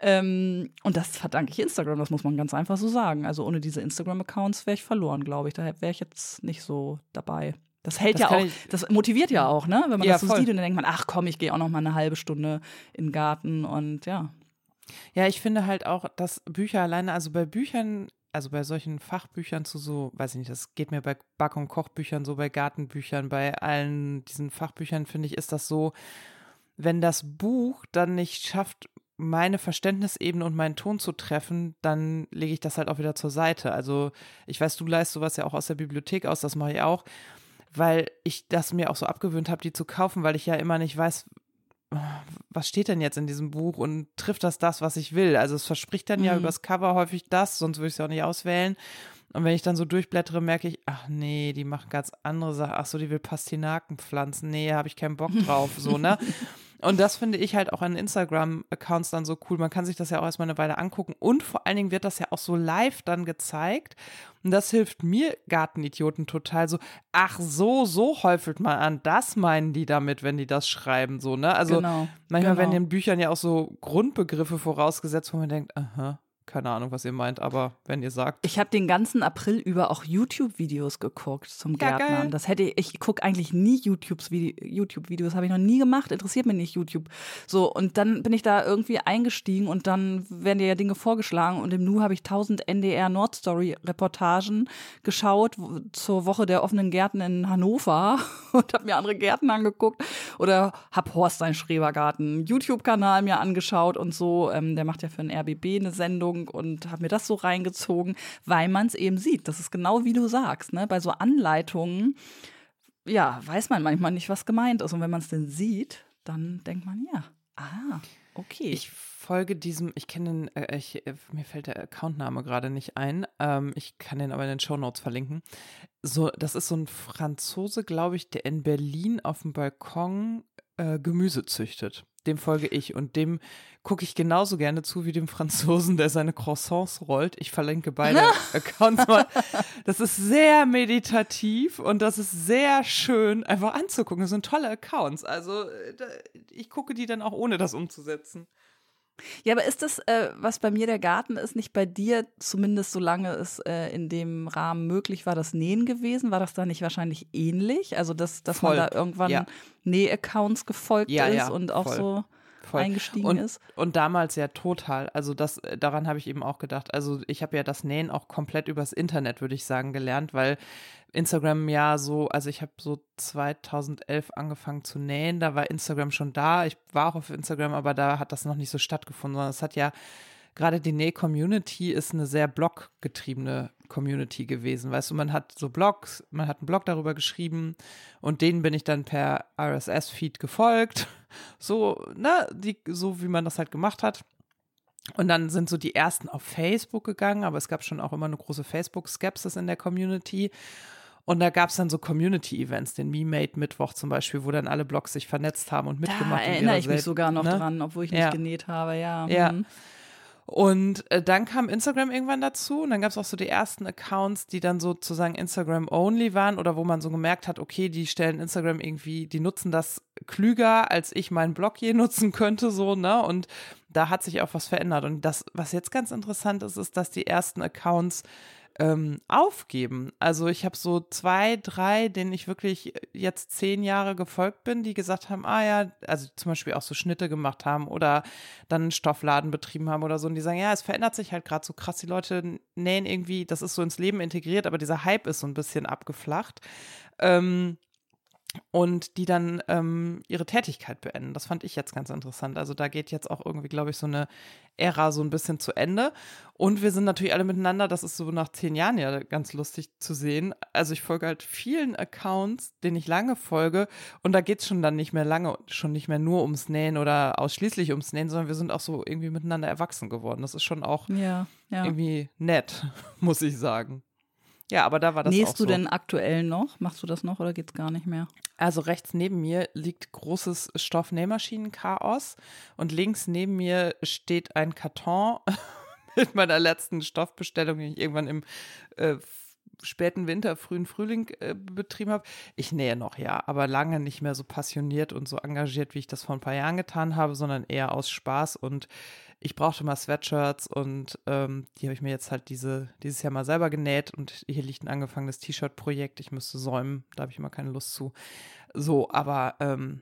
Ähm, und das verdanke ich Instagram, das muss man ganz einfach so sagen. Also ohne diese Instagram-Accounts wäre ich verloren, glaube ich. Da wäre ich jetzt nicht so dabei. Das hält Das ja auch, das motiviert ja auch, ne? Wenn man Ja, das so voll. sieht und dann denkt man, ach komm, ich gehe auch noch mal eine halbe Stunde in den Garten und ja. Ja, ich finde halt auch, dass Bücher alleine, also bei Büchern, also bei solchen Fachbüchern zu so, weiß ich nicht, das geht mir bei Back- und Kochbüchern so, bei Gartenbüchern, bei allen diesen Fachbüchern, finde ich, ist das so, wenn das Buch dann nicht schafft, meine Verständnisebene und meinen Ton zu treffen, dann lege ich das halt auch wieder zur Seite. Also ich weiß, du leist sowas ja auch aus der Bibliothek aus, das mache ich auch, weil ich das mir auch so abgewöhnt habe, die zu kaufen, weil ich ja immer nicht weiß, was steht denn jetzt in diesem Buch und trifft das das, was ich will? Also es verspricht dann ja Mhm. übers Cover häufig das, sonst würde ich es ja auch nicht auswählen. Und wenn ich dann so durchblättere, merke ich, ach nee, die machen ganz andere Sachen. Ach so, die will Pastinaken pflanzen. Nee, habe ich keinen Bock drauf, so, ne? Und das finde ich halt auch an Instagram-Accounts dann so cool. Man kann sich das ja auch erstmal eine Weile angucken. Und vor allen Dingen wird das ja auch so live dann gezeigt. Und das hilft mir Gartenidioten total so. Ach so, so häufelt man an. Das meinen die damit, wenn die das schreiben, so, ne? Also genau. manchmal genau. werden in Büchern ja auch so Grundbegriffe vorausgesetzt, wo man denkt, aha, keine Ahnung, was ihr meint, aber wenn ihr sagt. Ich habe den ganzen April über auch YouTube-Videos geguckt zum Ja, Gärtnern. geil. Das hätte ich, ich gucke eigentlich nie YouTube-Videos, habe ich noch nie gemacht, interessiert mich nicht YouTube. So, und dann bin ich da irgendwie eingestiegen und dann werden dir ja Dinge vorgeschlagen und im Nu habe ich 1000 NDR Nordstory-Reportagen geschaut zur Woche der offenen Gärten in Hannover und habe mir andere Gärten angeguckt oder habe Horst seinen Schrebergarten YouTube-Kanal mir angeschaut und so. Ähm, der macht ja für den RBB eine Sendung und habe mir das so reingezogen, weil man es eben sieht. Das ist genau wie du sagst, ne? Bei so Anleitungen, ja, weiß man manchmal nicht, was gemeint ist. Und wenn man es denn sieht, dann denkt man, ja, ah, okay. Ich folge diesem, ich kenne den, äh, ich, äh, mir fällt der Accountname gerade nicht ein. Ähm, ich kann den aber in den Shownotes verlinken. So, das ist so ein Franzose, glaube ich, der in Berlin auf dem Balkon äh, Gemüse züchtet. Dem folge ich und dem gucke ich genauso gerne zu wie dem Franzosen, der seine Croissants rollt. Ich verlinke beide Accounts mal. Das ist sehr meditativ und das ist sehr schön einfach anzugucken. Das sind tolle Accounts. Also äh, ich gucke die dann auch ohne das umzusetzen. Ja, aber ist das, äh, was bei mir der Garten ist, nicht bei dir, zumindest solange es äh, in dem Rahmen möglich war, das Nähen gewesen? War das da nicht wahrscheinlich ähnlich? Also, dass, dass man da irgendwann ja. Näh-Accounts gefolgt Ja, ist ja, und auch voll. so. Voll. eingestiegen und, ist. Und damals ja total. Also das, äh, daran habe ich eben auch gedacht. Also ich habe ja das Nähen auch komplett übers Internet, würde ich sagen, gelernt, weil Instagram ja so, also ich habe so 2011 angefangen zu nähen, da war Instagram schon da. Ich war auch auf Instagram, aber da hat das noch nicht so stattgefunden, sondern es hat ja gerade die Näh-Community ist eine sehr bloggetriebene Community gewesen. Weißt du, man hat so Blogs, man hat einen Blog darüber geschrieben und denen bin ich dann per RSS-Feed gefolgt. So, ne, die, so wie man das halt gemacht hat. Und dann sind so die ersten auf Facebook gegangen, aber es gab schon auch immer eine große Facebook-Skepsis in der Community. Und da gab es dann so Community-Events, den Me-Made-Mittwoch zum Beispiel, wo dann alle Blogs sich vernetzt haben und mitgemacht haben. Da erinnere ich mich sogar noch ne? dran, obwohl ich nicht ja. genäht habe, ja. Ja. Mhm. Und äh, dann kam Instagram irgendwann dazu und dann gab es auch so die ersten Accounts, die dann sozusagen Instagram-only waren oder wo man so gemerkt hat, okay, die stellen Instagram irgendwie, die nutzen das klüger, als ich meinen Blog je nutzen könnte, so, ne? Und da hat sich auch was verändert. Und das, was jetzt ganz interessant ist, ist, dass die ersten Accounts ähm, aufgeben. Also ich habe so zwei, drei, denen ich wirklich jetzt zehn Jahre gefolgt bin, die gesagt haben, ah ja, also zum Beispiel auch so Schnitte gemacht haben oder dann einen Stoffladen betrieben haben oder so und die sagen, ja, es verändert sich halt gerade so krass. Die Leute nähen irgendwie, das ist so ins Leben integriert, aber dieser Hype ist so ein bisschen abgeflacht. Ähm, und die dann ähm, ihre Tätigkeit beenden. Das fand ich jetzt ganz interessant. Also da geht jetzt auch irgendwie, glaube ich, so eine Ära so ein bisschen zu Ende. Und wir sind natürlich alle miteinander. Das ist so nach zehn Jahren ja ganz lustig zu sehen. Also ich folge halt vielen Accounts, denen ich lange folge. Und da geht es schon dann nicht mehr lange, schon nicht mehr nur ums Nähen oder ausschließlich ums Nähen, sondern wir sind auch so irgendwie miteinander erwachsen geworden. Das ist schon auch ja, ja. irgendwie nett, muss ich sagen. Ja, aber da war das Nähst auch so. du denn aktuell noch? Machst du das noch oder geht's gar nicht mehr? Also rechts neben mir liegt großes Stoffnähmaschinenchaos und links neben mir steht ein Karton mit meiner letzten Stoffbestellung, die ich irgendwann im äh, späten Winter, frühen Frühling äh, betrieben habe. Ich nähe noch, ja, aber lange nicht mehr so passioniert und so engagiert, wie ich das vor ein paar Jahren getan habe, sondern eher aus Spaß und ich brauchte mal Sweatshirts und ähm, die habe ich mir jetzt halt diese, dieses Jahr mal selber genäht und hier liegt ein angefangenes T-Shirt-Projekt. Ich müsste säumen, da habe ich immer keine Lust zu. So, aber ähm,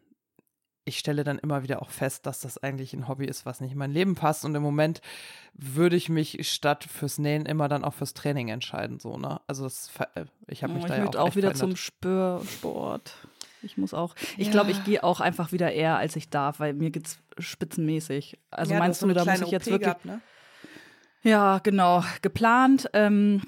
ich stelle dann immer wieder auch fest, dass das eigentlich ein Hobby ist, was nicht in mein Leben passt. Und im Moment würde ich mich statt fürs Nähen immer dann auch fürs Training entscheiden. So, ne? Also das, äh, ich habe mich oh, da ja auch, auch wieder verändert. zum Spürsport. Ich muss auch. Ich ja. glaube, ich gehe auch einfach wieder eher, als ich darf, weil mir geht's spitzenmäßig. Also ja, meinst du, da muss ich jetzt OP wirklich. Gehabt, ne? Ja, genau. Geplant. Ähm,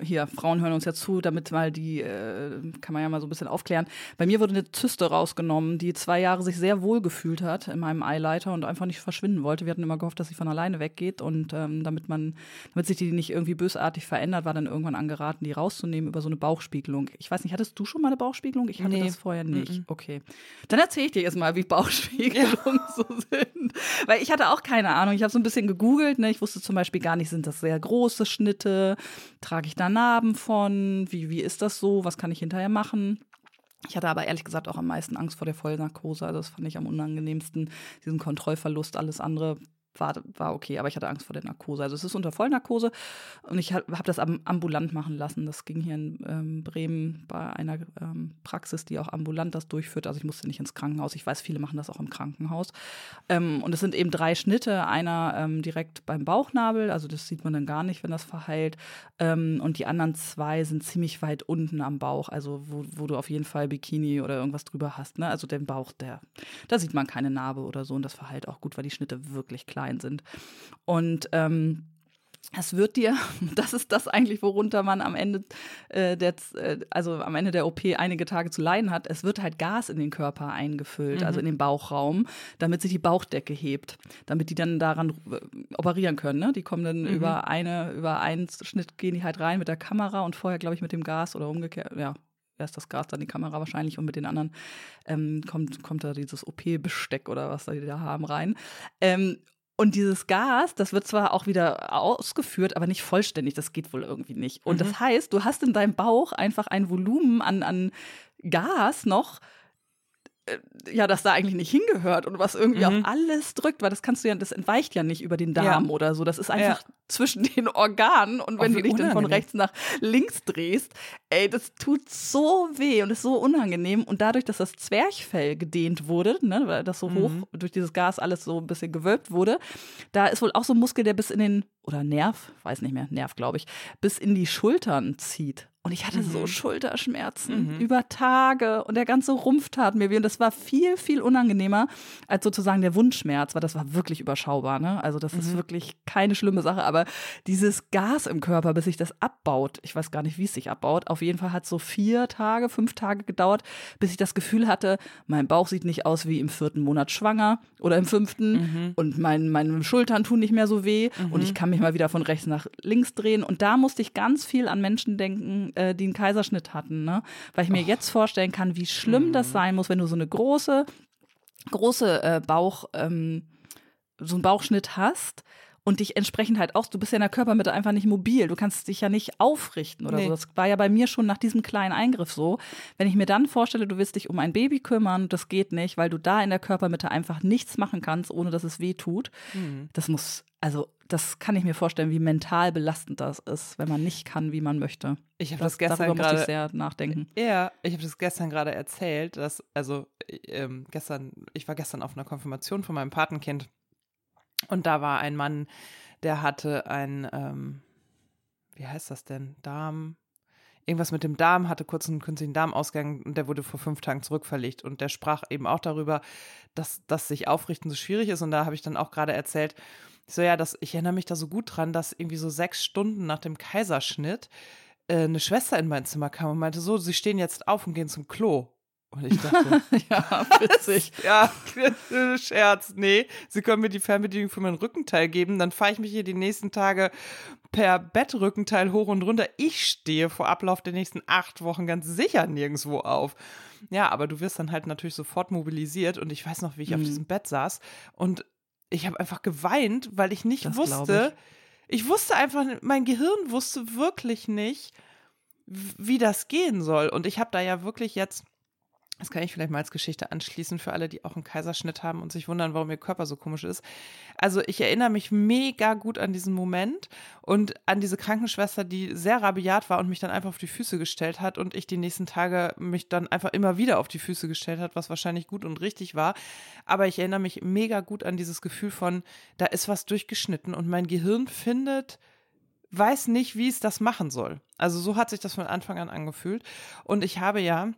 hier, Frauen hören uns ja zu, damit mal die, äh, kann man ja mal so ein bisschen aufklären. Bei mir wurde eine Zyste rausgenommen, die zwei Jahre sich sehr wohl gefühlt hat in meinem Eileiter und einfach nicht verschwinden wollte. Wir hatten immer gehofft, dass sie von alleine weggeht und ähm, damit man, damit sich die nicht irgendwie bösartig verändert, war dann irgendwann angeraten, die rauszunehmen über so eine Bauchspiegelung. Ich weiß nicht, hattest du schon mal eine Bauchspiegelung? Ich hatte nee. das vorher nicht. Mm -mm. Okay. Dann erzähle ich dir jetzt mal, wie Bauchspiegelungen ja. so sind. Weil ich hatte auch keine Ahnung. Ich habe so ein bisschen gegoogelt. Ne? Ich wusste zum Beispiel gar nicht, sind das sehr große Schnitte? Trage trage ich da Narben von? Wie, wie ist das so? Was kann ich hinterher machen? Ich hatte aber ehrlich gesagt auch am meisten Angst vor der Vollnarkose. Also das fand ich am unangenehmsten, diesen Kontrollverlust. Alles andere war, war okay, aber ich hatte Angst vor der Narkose. Also es ist unter Vollnarkose und ich habe hab das ambulant machen lassen. Das ging hier in ähm, Bremen bei einer ähm, Praxis, die auch ambulant das durchführt. Also ich musste nicht ins Krankenhaus. Ich weiß, viele machen das auch im Krankenhaus. Ähm, und es sind eben drei Schnitte. Einer ähm, direkt beim Bauchnabel, also das sieht man dann gar nicht, wenn das verheilt. Ähm, und die anderen zwei sind ziemlich weit unten am Bauch, also wo, wo du auf jeden Fall Bikini oder irgendwas drüber hast. Ne? Also den Bauch, der, da sieht man keine Narbe oder so und das verheilt auch gut, weil die Schnitte wirklich klein klein sind. Und ähm, es wird dir, das ist das eigentlich, worunter man am Ende äh, der, äh, also am Ende der OP einige Tage zu leiden hat. Es wird halt Gas in den Körper eingefüllt, also mhm. also in den Bauchraum, damit sich die Bauchdecke hebt, damit die dann daran äh, operieren können. Ne? Die kommen dann mhm. über eine, über einen Schnitt gehen die halt rein mit der Kamera und vorher, glaube ich, mit dem Gas oder umgekehrt, ja, erst das Gas, dann die Kamera wahrscheinlich und mit den anderen ähm, kommt, kommt da dieses OP-Besteck oder was die da haben rein. Ähm, und dieses Gas, das wird zwar auch wieder ausgeführt, aber nicht vollständig. Das geht wohl irgendwie nicht. Und mhm. das heißt, du hast in deinem Bauch einfach ein Volumen an, an Gas noch, ja, das da eigentlich nicht hingehört und was irgendwie mhm. auf alles drückt, weil das kannst du ja, das entweicht ja nicht über den Darm ja. oder so. Das ist einfach ja. zwischen den Organen und wenn oh, du dich unangenehm. dann von rechts nach links drehst, ey, das tut so weh und ist so unangenehm. Und dadurch, dass das Zwerchfell gedehnt wurde, ne, weil das so mhm. hoch durch dieses Gas alles so ein bisschen gewölbt wurde, da ist wohl auch so ein Muskel, der bis in den, oder Nerv, weiß nicht mehr, Nerv, glaube ich, bis in die Schultern zieht. Und ich hatte mhm. so Schulterschmerzen mhm. über Tage und der ganze Rumpf tat mir weh. Und das war viel, viel unangenehmer als sozusagen der Wundschmerz, weil das war wirklich überschaubar. Ne? Also, das mhm. ist wirklich keine schlimme Sache. Aber dieses Gas im Körper, bis sich das abbaut, ich weiß gar nicht, wie es sich abbaut. Auf jeden Fall hat es so vier Tage, fünf Tage gedauert, bis ich das Gefühl hatte, mein Bauch sieht nicht aus wie im vierten Monat schwanger oder im fünften. Mhm. Und mein, meine Schultern tun nicht mehr so weh. Und ich mhm. kann mich mal wieder von rechts nach links drehen. Und da musste ich ganz viel an Menschen denken, äh, die einen Kaiserschnitt hatten, ne? Weil ich mir oh. jetzt vorstellen kann, wie schlimm mhm. das sein muss, wenn du so eine große, große äh, Bauch, ähm, so einen Bauchschnitt hast und dich entsprechend halt auch, du bist ja in der Körpermitte einfach nicht mobil, du kannst dich ja nicht aufrichten oder nee. so. Das war ja bei mir schon nach diesem kleinen Eingriff so. Wenn ich mir dann vorstelle, du willst dich um ein Baby kümmern, das geht nicht, weil du da in der Körpermitte einfach nichts machen kannst, ohne dass es weh tut. Mhm. Das muss, also das kann ich mir vorstellen, wie mental belastend das ist, wenn man nicht kann, wie man möchte. Ich habe das, das, gestern darüber ich sehr nachdenken. Ja, ich habe das gestern gerade erzählt, dass also ähm, gestern, ich war gestern auf einer Konfirmation von meinem Patenkind und da war ein Mann, der hatte ein, ähm, wie heißt das denn, Darm, irgendwas mit dem Darm, hatte kurz einen künstlichen Darmausgang und der wurde vor fünf Tagen zurückverlegt. Und der sprach eben auch darüber, dass, dass sich aufrichten so schwierig ist. Und da habe ich dann auch gerade erzählt, so ja, dass, ich erinnere mich da so gut dran, dass irgendwie so sechs Stunden nach dem Kaiserschnitt äh, eine Schwester in mein Zimmer kam und meinte, so, sie stehen jetzt auf und gehen zum Klo. Und ich dachte, ja, witzig. ja, Scherz. Nee, Sie können mir die Fernbedienung für mein Rückenteil geben, dann fahre ich mich hier die nächsten Tage per Bettrückenteil hoch und runter. Ich stehe vor Ablauf der nächsten acht Wochen ganz sicher nirgendwo auf. Ja, aber du wirst dann halt natürlich sofort mobilisiert und ich weiß noch, wie ich mhm. auf diesem Bett saß und ich habe einfach geweint, weil ich nicht das wusste, ich. ich wusste einfach, mein Gehirn wusste wirklich nicht, wie das gehen soll. Und ich habe da ja wirklich jetzt das kann ich vielleicht mal als Geschichte anschließen für alle, die auch einen Kaiserschnitt haben und sich wundern, warum ihr Körper so komisch ist. Also ich erinnere mich mega gut an diesen Moment und an diese Krankenschwester, die sehr rabiat war und mich dann einfach auf die Füße gestellt hat und ich die nächsten Tage mich dann einfach immer wieder auf die Füße gestellt hat, was wahrscheinlich gut und richtig war. Aber ich erinnere mich mega gut an dieses Gefühl von, da ist was durchgeschnitten und mein Gehirn findet, weiß nicht, wie es das machen soll. Also so hat sich das von Anfang an angefühlt. Und ich habe ja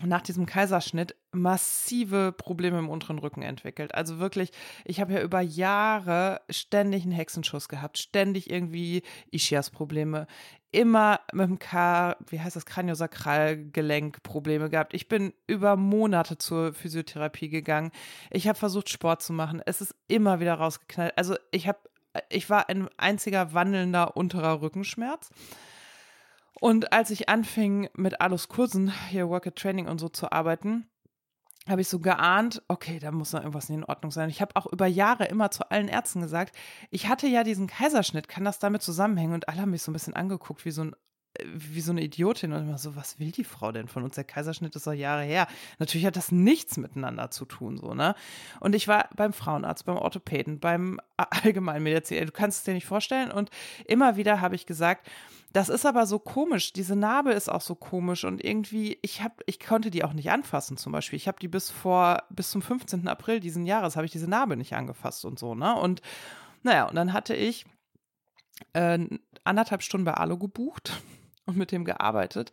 nach diesem Kaiserschnitt massive Probleme im unteren Rücken entwickelt. Also wirklich, ich habe ja über Jahre ständig einen Hexenschuss gehabt, ständig irgendwie Ischias-Probleme, immer mit dem K, wie heißt das, Kraniosakralgelenk-Probleme gehabt. Ich bin über Monate zur Physiotherapie gegangen. Ich habe versucht, Sport zu machen. Es ist immer wieder rausgeknallt. Also ich habe, ich war ein einziger wandelnder unterer Rückenschmerz. Und als ich anfing mit Alus Kursen, hier Work at Training und so zu arbeiten, habe ich so geahnt, okay, da muss noch irgendwas nicht in Ordnung sein. Ich habe auch über Jahre immer zu allen Ärzten gesagt, ich hatte ja diesen Kaiserschnitt, kann das damit zusammenhängen? Und alle haben mich so ein bisschen angeguckt, wie so ein wie so eine Idiotin und immer so, was will die Frau denn von uns? Der Kaiserschnitt ist doch Jahre her. Natürlich hat das nichts miteinander zu tun, so, ne? Und ich war beim Frauenarzt, beim Orthopäden, beim Allgemeinmediziner, du kannst es dir nicht vorstellen. Und immer wieder habe ich gesagt, das ist aber so komisch. Diese Narbe ist auch so komisch und irgendwie, ich habe, ich konnte die auch nicht anfassen zum Beispiel. Ich habe die bis vor, bis zum 15. April diesen Jahres habe ich diese Narbe nicht angefasst und so, ne? Und naja, und dann hatte ich äh, anderthalb Stunden bei Alu gebucht und mit dem gearbeitet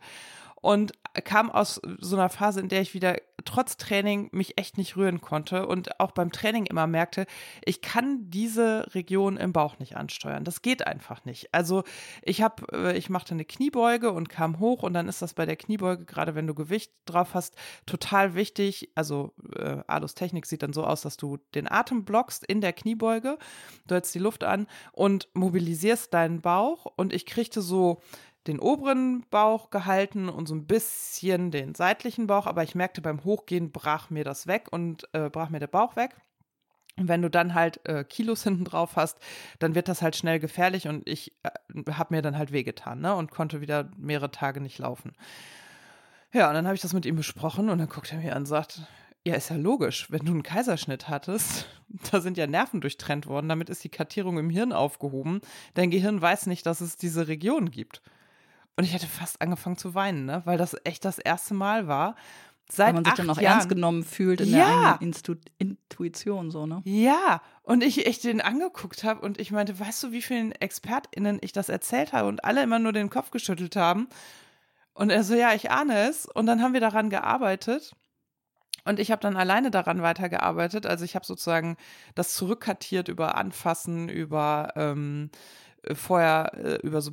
und kam aus so einer Phase, in der ich wieder trotz Training mich echt nicht rühren konnte und auch beim Training immer merkte, ich kann diese Region im Bauch nicht ansteuern. Das geht einfach nicht. Also ich habe, äh, ich machte eine Kniebeuge und kam hoch und dann ist das bei der Kniebeuge, gerade wenn du Gewicht drauf hast, total wichtig. Also äh, Alus Technik sieht dann so aus, dass du den Atem blockst in der Kniebeuge, du hältst die Luft an und mobilisierst deinen Bauch und ich kriegte so den oberen Bauch gehalten und so ein bisschen den seitlichen Bauch, aber ich merkte beim Hochgehen brach mir das weg und äh, brach mir der Bauch weg. Und wenn du dann halt äh, Kilos hinten drauf hast, dann wird das halt schnell gefährlich und ich äh, habe mir dann halt wehgetan, ne? Und konnte wieder mehrere Tage nicht laufen. Ja, und dann habe ich das mit ihm besprochen und dann guckt er mir an und sagt, ja, ist ja logisch. Wenn du einen Kaiserschnitt hattest, da sind ja Nerven durchtrennt worden, damit ist die Kartierung im Hirn aufgehoben. Dein Gehirn weiß nicht, dass es diese Region gibt. Und ich hätte fast angefangen zu weinen, ne? weil das echt das erste Mal war. Seit Weil man sich dann auch Jahren. ernst genommen fühlt in Ja. der Instu Intuition, so, ne? Ja, und ich echt den angeguckt habe und ich meinte, weißt du, wie vielen ExpertInnen ich das erzählt habe und alle immer nur den Kopf geschüttelt haben? Und er so, ja, ich ahne es. Und dann haben wir daran gearbeitet. Und ich habe dann alleine daran weitergearbeitet. Also ich habe sozusagen das zurückkartiert über Anfassen, über ähm, äh, vorher äh, über so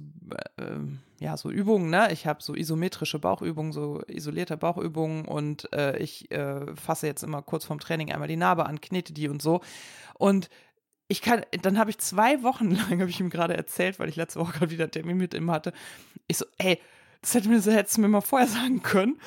äh, ähm, ja so Übungen. Ne, ich habe so isometrische Bauchübungen, so isolierte Bauchübungen und äh, ich äh, fasse jetzt immer kurz vorm Training einmal die Narbe an, knete die und so. Und ich kann, dann habe ich zwei Wochen lang, habe ich ihm gerade erzählt, weil ich letzte Woche gerade wieder Termin mit ihm hatte. Ich so, ey, das hätte mir, das hättest du mir mal vorher sagen können.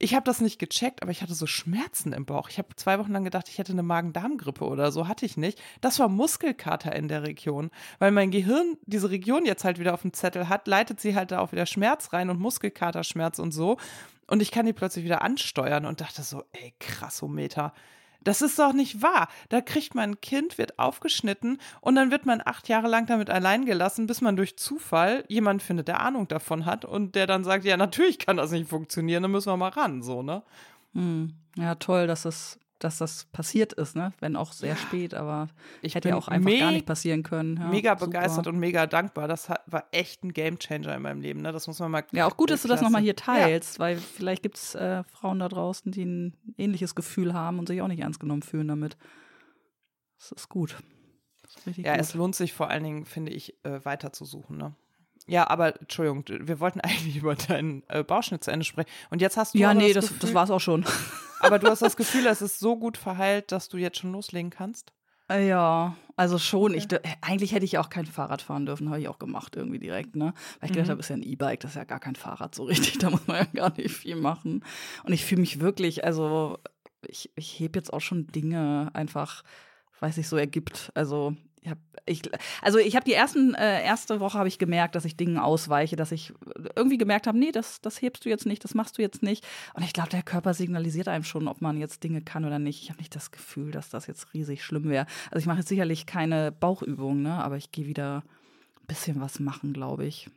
Ich habe das nicht gecheckt, aber ich hatte so Schmerzen im Bauch. Ich habe zwei Wochen lang gedacht, ich hätte eine Magen-Darm-Grippe oder so. Hatte ich nicht. Das war Muskelkater in der Region. Weil mein Gehirn diese Region jetzt halt wieder auf dem Zettel hat, leitet sie halt da auch wieder Schmerz rein und Muskelkaterschmerz und so. Und ich kann die plötzlich wieder ansteuern und dachte so, ey, krassometer. Das ist doch nicht wahr. Da kriegt man ein Kind, wird aufgeschnitten und dann wird man acht Jahre lang damit allein gelassen, bis man durch Zufall jemanden findet, der Ahnung davon hat und der dann sagt, ja, natürlich kann das nicht funktionieren, dann müssen wir mal ran, so, ne? Hm. Ja, toll, dass das, dass das passiert ist, ne? Wenn auch sehr spät, aber Ich hätte ja auch einfach gar nicht passieren können. Ja, mega super. begeistert und mega dankbar. Das hat, war echt ein Gamechanger in meinem Leben, ne? Das muss man mal. Ja, auch gut, dass du das nochmal hier Ja. teilst, weil vielleicht gibt es äh, Frauen da draußen, die ein ähnliches Gefühl haben und sich auch nicht ernst genommen fühlen damit. Das ist gut. Das ist Ja, gut. es lohnt sich vor allen Dingen, finde ich, äh, weiter zu suchen, ne? Ja, aber Entschuldigung, wir wollten eigentlich über deinen äh, Bauschnitt zu Ende sprechen. Und jetzt hast du ja, nee, das, das, das war's auch schon. Aber du hast das Gefühl, es ist so gut verheilt, dass du jetzt schon loslegen kannst. Äh, Ja, also schon. Ich, dür- eigentlich hätte ich auch kein Fahrrad fahren dürfen, habe ich auch gemacht irgendwie direkt, ne? Weil ich gedacht Mhm. habe, ist ja ein E-Bike, das ist ja gar kein Fahrrad so richtig, da muss man ja gar nicht viel machen. Und ich fühle mich wirklich, also ich, ich heb jetzt auch schon Dinge einfach, weiß ich, so ergibt. Also ich hab, ich, also ich habe die ersten, äh, erste Woche habe ich gemerkt, dass ich Dingen ausweiche, dass ich irgendwie gemerkt habe, nee, das, das hebst du jetzt nicht, das machst du jetzt nicht. Und ich glaube, der Körper signalisiert einem schon, ob man jetzt Dinge kann oder nicht. Ich habe nicht das Gefühl, dass das jetzt riesig schlimm wäre. Also ich mache jetzt sicherlich keine Bauchübungen, ne? aber ich gehe wieder ein bisschen was machen, glaube ich.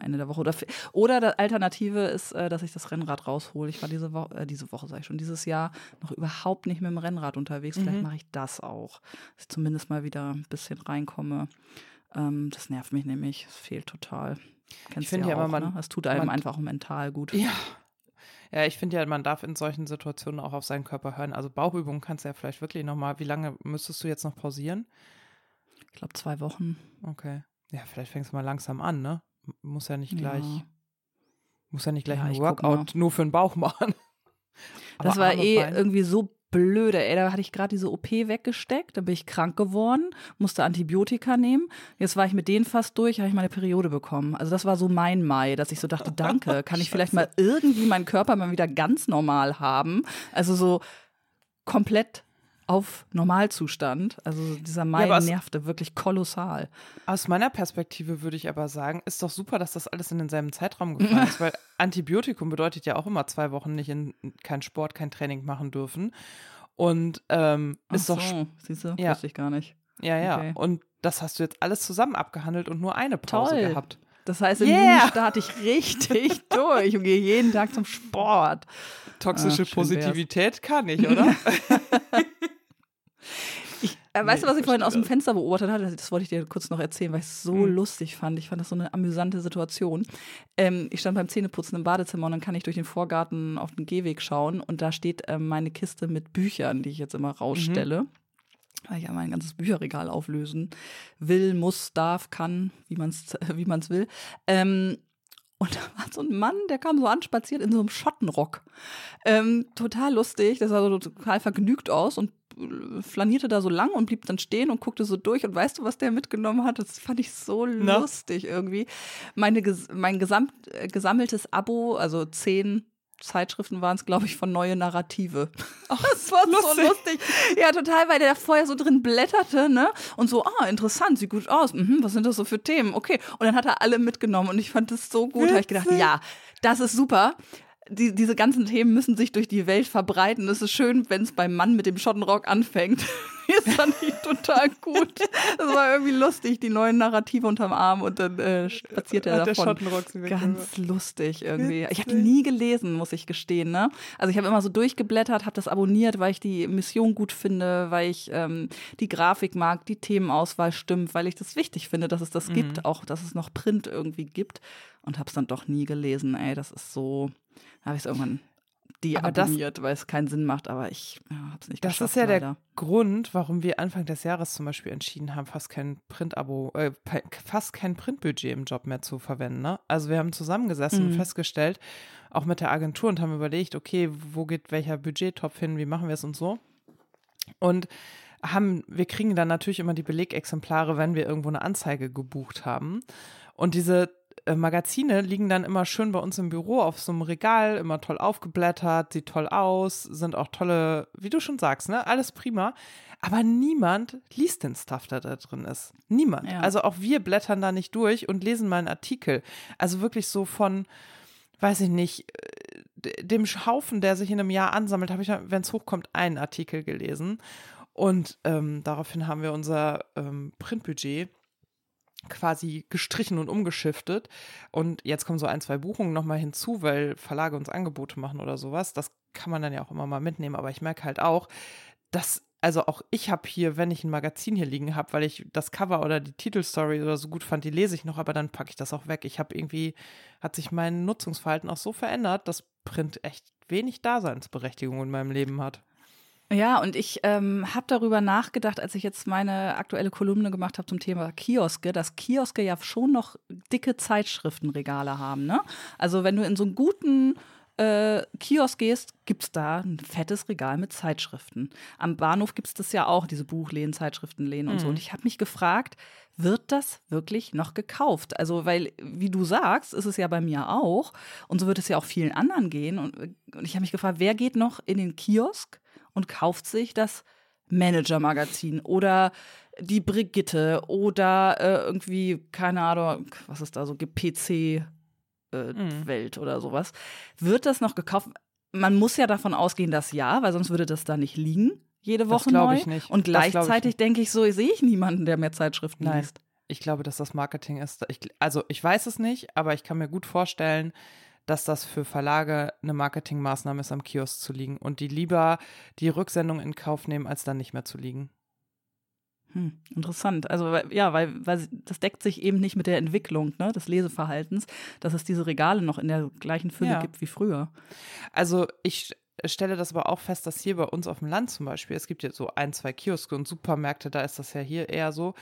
Äh, Ende der Woche. Oder, oder die Alternative ist, äh, dass ich das Rennrad raushole. Ich war diese Woche, äh, diese Woche, sage ich schon, dieses Jahr noch überhaupt nicht mit dem Rennrad unterwegs. Vielleicht Mhm. mache ich das auch, dass ich zumindest mal wieder ein bisschen reinkomme. Ähm, das nervt mich nämlich. Es fehlt total. Kennst finde du ja ja auch, man- ne? Es tut einem man- einfach mental gut. Ja. Ja, ich finde ja, man darf in solchen Situationen auch auf seinen Körper hören. Also Bauchübungen kannst du ja vielleicht wirklich nochmal, wie lange müsstest du jetzt noch pausieren? Ich glaube, zwei Wochen. Okay. Ja, vielleicht fängst du mal langsam an, ne? Muss ja nicht gleich, Ja. muss ja nicht gleich Ja, ein Workout nur für den Bauch machen. Das war eh Beine- irgendwie so blöde. Ey, da hatte ich gerade diese OP weggesteckt, dann bin ich krank geworden, musste Antibiotika nehmen. Jetzt war ich mit denen fast durch, habe ich meine Periode bekommen. Also das war so mein Mai, dass ich so dachte, danke, kann ich vielleicht mal irgendwie meinen Körper mal wieder ganz normal haben? Also so komplett auf Normalzustand. Also dieser Mai es- nervte wirklich kolossal. Aus meiner Perspektive würde ich aber sagen, ist doch super, dass das alles in denselben Zeitraum gefallen ist, weil Antibiotikum bedeutet ja auch immer zwei Wochen nicht in kein Sport, kein Training machen dürfen. Und ähm, ist Ach doch so, siehst du, Ja. wusste ich gar nicht. ja, ja. okay. Und das hast du jetzt alles zusammen abgehandelt und nur eine Pause Toll. gehabt. Das heißt, im Yeah. Juni starte ich richtig durch und gehe jeden Tag zum Sport. Toxische Ach, schön wär's. Positivität kann ich, oder? Ich, äh, weißt Nee, du, was ich vorhin aus dem. Fenster beobachtet hatte? Das wollte ich dir kurz noch erzählen, weil ich es so Hm. lustig fand. Ich fand das so eine amüsante Situation. Ähm, ich stand beim Zähneputzen im Badezimmer und dann kann ich durch den Vorgarten auf den Gehweg schauen und da steht ähm, meine Kiste mit Büchern, die ich jetzt immer rausstelle. Weil ich ja mein ganzes Bücherregal auflösen will, muss, darf, kann, wie man es wie man's will. Ähm, und da war so ein Mann, der kam so anspaziert in so einem Schottenrock. Ähm, total lustig, der sah so total vergnügt aus und flanierte da so lang und blieb dann stehen und guckte so durch. Und weißt du, was der mitgenommen hat? Das fand ich so Na? lustig irgendwie. Meine, mein gesamt, äh, gesammeltes Abo, also zehn Zeitschriften waren es, glaube ich, von Neue Narrative. das war so lustig. lustig. Ja, total, weil der vorher so drin blätterte, ne? Und so, ah, interessant, sieht gut aus. Mhm, was sind das so für Themen? Okay. Und dann hat er alle mitgenommen und ich fand das so gut. Da habe ich gedacht, ja, das ist super. Die, diese ganzen Themen müssen sich durch die Welt verbreiten. Es ist schön, wenn es beim Mann mit dem Schottenrock anfängt. ist fand ich total gut. Das war irgendwie lustig, die neuen Narrative unterm Arm und dann äh, spaziert er Hat der davon. Ganz lustig irgendwie. Ich habe die Witzig. nie gelesen, muss ich gestehen. Ne? Also ich habe immer so durchgeblättert, habe das abonniert, weil ich die Mission gut finde, weil ich ähm, die Grafik mag, die Themenauswahl stimmt, weil ich das wichtig finde, dass es das Mhm. gibt, auch dass es noch Print irgendwie gibt. Und habe es dann doch nie gelesen. Ey, das ist so. Da habe ich es irgendwann deabonniert, weil es keinen Sinn macht. Aber ich ja, habe es nicht Das ist ja der leider. Grund, warum wir Anfang des Jahres zum Beispiel entschieden haben, fast kein Printabo, äh, fast kein Printbudget im Job mehr zu verwenden. Ne? Also wir haben zusammengesessen und Mhm. festgestellt, auch mit der Agentur und haben überlegt, okay, wo geht welcher Budgettopf hin, wie machen wir es und so. Und haben, wir kriegen dann natürlich immer die Belegexemplare, wenn wir irgendwo eine Anzeige gebucht haben. Und diese Magazine liegen dann immer schön bei uns im Büro auf so einem Regal, immer toll aufgeblättert, sieht toll aus, sind auch tolle, wie du schon sagst, ne, alles prima. Aber niemand liest den Stuff, der da drin ist. Niemand. Ja. Also auch wir blättern da nicht durch und lesen mal einen Artikel. Also wirklich so von, weiß ich nicht, äh, dem Haufen, der sich in einem Jahr ansammelt, habe ich, wenn es hochkommt, einen Artikel gelesen. Und ähm, daraufhin haben wir unser ähm, Printbudget quasi gestrichen und umgeschiftet. Und jetzt kommen so ein, zwei Buchungen nochmal hinzu, weil Verlage uns Angebote machen oder sowas. Das kann man dann ja auch immer mal mitnehmen. Aber ich merke halt auch, dass, also auch ich habe hier, wenn ich ein Magazin hier liegen habe, weil ich das Cover oder die Titelstory oder so gut fand, die lese ich noch, aber dann packe ich das auch weg. Ich habe irgendwie, hat sich mein Nutzungsverhalten auch so verändert, dass Print echt wenig Daseinsberechtigung in meinem Leben hat. Ja, und ich ähm, habe darüber nachgedacht, als ich jetzt meine aktuelle Kolumne gemacht habe zum Thema Kioske, dass Kioske ja schon noch dicke Zeitschriftenregale haben. Ne? Also wenn du in so einen guten äh, Kiosk gehst, gibt es da ein fettes Regal mit Zeitschriften. Am Bahnhof gibt es das ja auch, diese Buchläden, Zeitschriftenläden und so. Mhm. Und ich habe mich gefragt, wird das wirklich noch gekauft? Also, weil, wie du sagst, ist es ja bei mir auch. Und so wird es ja auch vielen anderen gehen. Und, und ich habe mich gefragt, wer geht noch in den Kiosk und kauft sich das Manager-Magazin oder die Brigitte oder äh, irgendwie, keine Ahnung, was ist da so, PC äh. Welt oder sowas. Wird das noch gekauft? Man muss ja davon ausgehen, dass ja, weil sonst würde das da nicht liegen, jede Woche glaub neu. ich nicht. Und Das ich gleichzeitig nicht. denke ich so, sehe ich niemanden, der mehr Zeitschriften Nein. liest. Ich glaube, dass das Marketing ist. Ich, also ich weiß es nicht, aber ich kann mir gut vorstellen, dass das für Verlage eine Marketingmaßnahme ist, am Kiosk zu liegen und die lieber die Rücksendung in Kauf nehmen, als dann nicht mehr zu liegen. Hm, interessant. Also ja, weil, weil das deckt sich eben nicht mit der Entwicklung ne, des Leseverhaltens, dass es diese Regale noch in der gleichen Fülle Ja. gibt wie früher. Also ich stelle das aber auch fest, dass hier bei uns auf dem Land zum Beispiel, es gibt ja so ein, zwei Kioske und Supermärkte, da ist das ja hier eher so,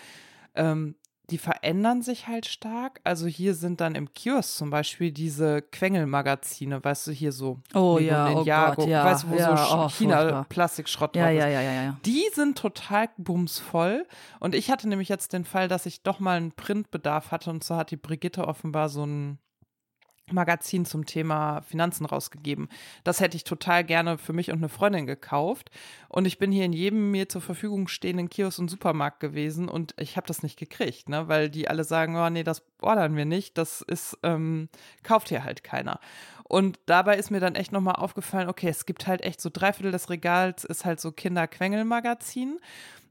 ähm, die verändern sich halt stark. Also hier sind dann im Kiosk zum Beispiel diese Quengelmagazine, weißt du, hier so Oh Lego ja, oh Ninjago, Gott, ja, weißt du, wo ja, so oh. China-Plastikschrott Ja, ja, ja, ja, ja. Die sind total bumsvoll. Und ich hatte nämlich jetzt den Fall, dass ich doch mal einen Printbedarf hatte. Und so hat die Brigitte offenbar so ein Magazin zum Thema Finanzen rausgegeben. Das hätte ich total gerne für mich und eine Freundin gekauft. Und ich bin hier in jedem mir zur Verfügung stehenden Kiosk und Supermarkt gewesen und ich habe das nicht gekriegt, ne? weil die alle sagen, oh nee, das ordern wir nicht. Das ist, ähm, kauft hier halt keiner. Und dabei ist mir dann echt nochmal aufgefallen, okay, es gibt halt echt so drei Viertel des Regals ist halt so Kinder-Quengel-Magazin.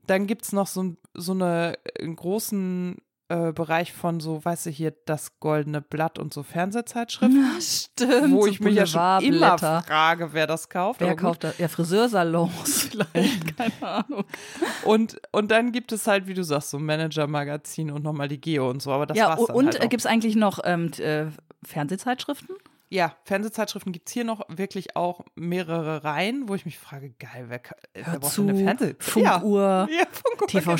Dann gibt es noch so, so eine, einen großen äh, Bereich von so, weißt du, hier das goldene Blatt und so Fernsehzeitschriften, Ja, stimmt. wo so ich mich ja schon immer frage, wer das kauft. Wer kauft das? Ja, Friseursalons vielleicht, keine Ahnung. Und, und dann gibt es halt, wie du sagst, so Manager-Magazin und nochmal die Geo und so, aber das ja, war's dann und halt gibt es eigentlich noch ähm, äh, Fernsehzeitschriften? Ja, Fernsehzeitschriften gibt es hier noch wirklich auch mehrere Reihen, wo ich mich frage, geil, wer, wer braucht zu, denn eine Fernseh... Funkuhr, Ja, ja Funkuhr. genau.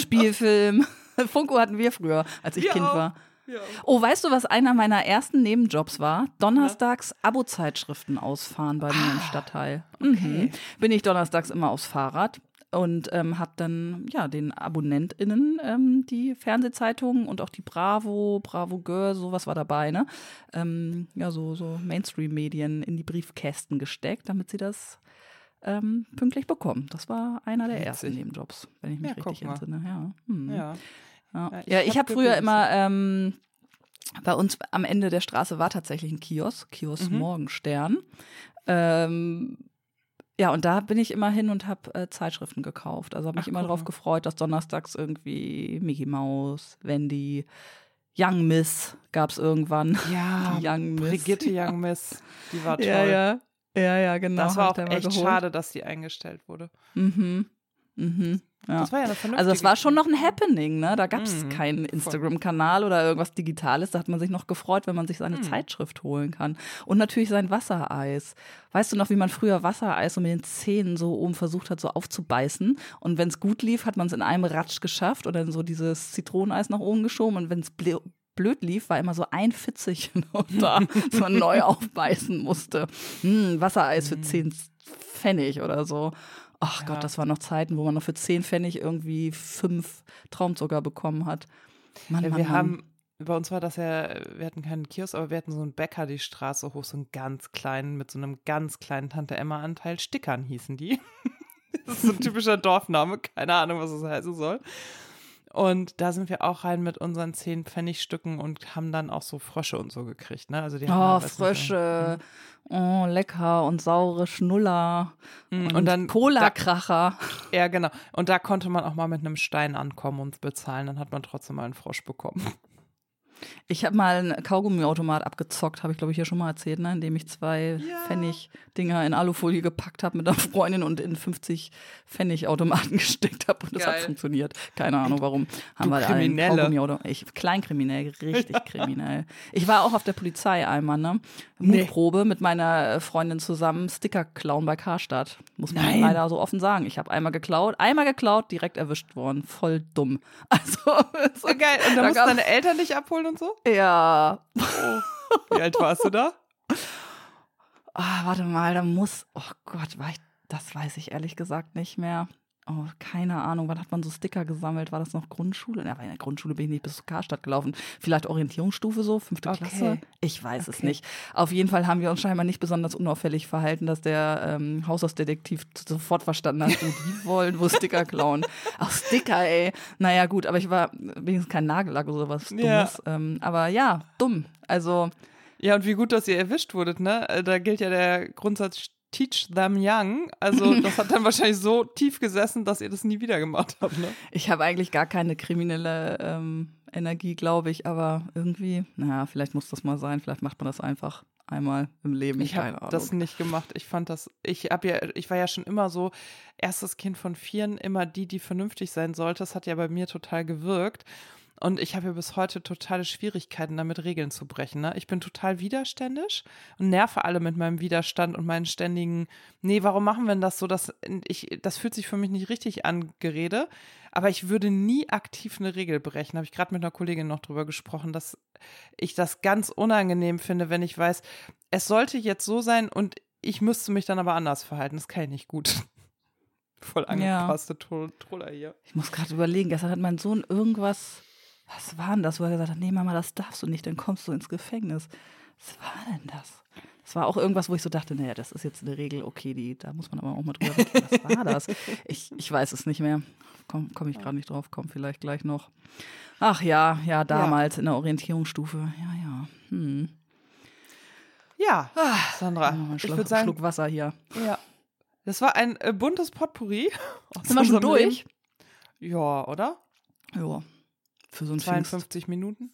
Funkuhr hatten wir früher, als ich Wir Kind war. Ja. Oh, weißt du, was einer meiner ersten Nebenjobs war? Donnerstags Abo-Zeitschriften ausfahren bei mir im Stadtteil. Mhm. Bin ich donnerstags immer aufs Fahrrad und ähm, habe dann ja den AbonnentInnen ähm, die Fernsehzeitungen und auch die Bravo, Bravo Girl, sowas war dabei, ne? Ähm, ja, so, so Mainstream-Medien in die Briefkästen gesteckt, damit sie das ähm, pünktlich bekommen. Das war einer der Witzig. ersten Nebenjobs, wenn ich mich Ja, richtig entsinne. Ja, hm. Ja. Ja, ich ja, ich hab habe früher wirklich immer ähm, bei uns am Ende der Straße war tatsächlich ein Kiosk, Kiosk Mhm. Morgenstern. Ähm, ja, und da bin ich immer hin und habe äh, Zeitschriften gekauft. Also habe mich Ach, immer mal. gefreut, dass donnerstags irgendwie Mickey Mouse, Wendy, Young Miss gab es irgendwann. Ja, Die Young Miss. Brigitte Young Miss, die war toll. Ja, ja. Ja, ja, genau. Das war auch echt geholt. schade, dass die eingestellt wurde. Mhm. Mhm. Ja. Das war ja eine vernünftige Also es war schon noch ein Happening, ne? Da gab es Mhm, keinen Instagram-Kanal oder irgendwas Digitales. Da hat man sich noch gefreut, wenn man sich seine Mhm. Zeitschrift holen kann. Und natürlich sein Wassereis. Weißt du noch, wie man früher Wassereis so mit den Zähnen so oben versucht hat, so aufzubeißen? Und wenn es gut lief, hat man es in einem Ratsch geschafft oder so dieses Zitroneneis nach oben geschoben. Und wenn es blöd lief, war immer so ein Fitzelchen noch da, dass man neu aufbeißen musste. Hm, Wassereis für 10 Pfennig oder so. Ach Ja. Gott, das waren noch Zeiten, wo man noch für 10 Pfennig irgendwie fünf Traumzucker bekommen hat. Mann, Ja, Mann, wir Mann. haben, bei uns war das ja, wir hatten keinen Kiosk, aber wir hatten so einen Bäcker die Straße hoch, so einen ganz kleinen, mit so einem ganz kleinen Tante-Emma-Anteil. Stickern hießen die. das ist so ein typischer Dorfname, keine Ahnung, was das heißen soll. Und da sind wir auch rein mit unseren 10 Pfennigstücken und haben dann auch so Frösche und so gekriegt, ne? Also die haben Oh, da, weiß nicht, Frösche. Oh, lecker. Und saure Schnuller. Mhm. Und, Und dann- Cola-Kracher. Ja, genau. Und da konnte man auch mal mit einem Stein ankommen und bezahlen. Dann hat man trotzdem mal einen Frosch bekommen. Ich habe mal einen Kaugummiautomat abgezockt, habe ich glaube ich hier schon mal erzählt, ne? indem ich zwei Ja. Pfennig-Dinger in Alufolie gepackt habe mit einer Freundin und in 50 Pfennig-Automaten gesteckt habe und das hat Geil. funktioniert. Keine Ahnung warum. Haben Du wir Kriminelle. Kaugummiautomat. Ich kleinkriminell, richtig kriminell. Ich war auch auf der Polizei einmal, ne? Nee. Mutprobe mit meiner Freundin zusammen Sticker klauen bei Karstadt. Muss man Nein. leider so offen sagen. Ich habe einmal geklaut, einmal geklaut, direkt erwischt worden. Voll dumm. Also so, geil. Und Da musst deine Eltern dich abholen und so? ja, Wie alt warst du da? Ah, warte mal, da muss. Oh Gott, war ich, das weiß ich ehrlich gesagt nicht mehr. Oh, keine Ahnung. Wann hat man so Sticker gesammelt? War das noch Grundschule? Ja, in der Grundschule bin ich nicht bis zur Karstadt gelaufen. Vielleicht Orientierungsstufe so, fünfte Okay. Klasse? Ich weiß es Okay. nicht. Auf jeden Fall haben wir uns scheinbar nicht besonders unauffällig verhalten, dass der ähm, Haushaltsdetektiv sofort verstanden hat, die wollen wohl Sticker klauen. Auch Sticker, ey. Naja, gut, aber ich war wenigstens kein Nagellack oder sowas Ja. Dummes. Ähm, aber ja, dumm. Also, Ja, und wie gut, dass ihr erwischt wurdet, ne? Äh, Da gilt ja der Grundsatz Teach them young. Also, das hat dann wahrscheinlich so tief gesessen, dass ihr das nie wieder gemacht habt, ne? Ich habe eigentlich gar keine kriminelle ähm, Energie, glaube ich, aber irgendwie, naja, vielleicht muss das mal sein, vielleicht macht man das einfach einmal im Leben. Ich habe das nicht gemacht. Ich fand das, ich habe ja, ich war ja schon immer so, erstes Kind von vieren, immer die, die vernünftig sein sollte. Das hat ja bei mir total gewirkt. Und ich habe ja bis heute totale Schwierigkeiten damit, Regeln zu brechen. Ne? Ich bin total widerständisch und nerve alle mit meinem Widerstand und meinen ständigen, nee, warum machen wir denn das so? Das, ich, das fühlt sich für mich nicht richtig an, Gerede. Aber ich würde nie aktiv eine Regel brechen. Habe ich gerade mit einer Kollegin noch drüber gesprochen, dass ich das ganz unangenehm finde, wenn ich weiß, es sollte jetzt so sein und ich müsste mich dann aber anders verhalten. Das kann ich nicht gut. Voll angepasste Tro- Troller hier. Ich muss gerade überlegen, gestern hat mein Sohn irgendwas, was war denn das, wo er gesagt hat, nee Mama, das darfst du nicht, dann kommst du ins Gefängnis. Was war denn das? Das war auch irgendwas, wo ich so dachte, naja, das ist jetzt eine Regel, okay, die, da muss man aber auch mal drüber reden. Was war das? Ich, ich weiß es nicht mehr. Komme komm ich gerade nicht drauf, komm vielleicht gleich noch. Ach ja, ja, damals in der Orientierungsstufe. Ja, ja. Hm. Ja, Sandra, Noch mal einen ich Schluck, würde sagen, Schluck Wasser hier. ja. Das war ein äh, buntes Potpourri. Sind wir schon durch? Leben. Ja, oder? Ja. Für so ein Pfingst. 52 Minuten.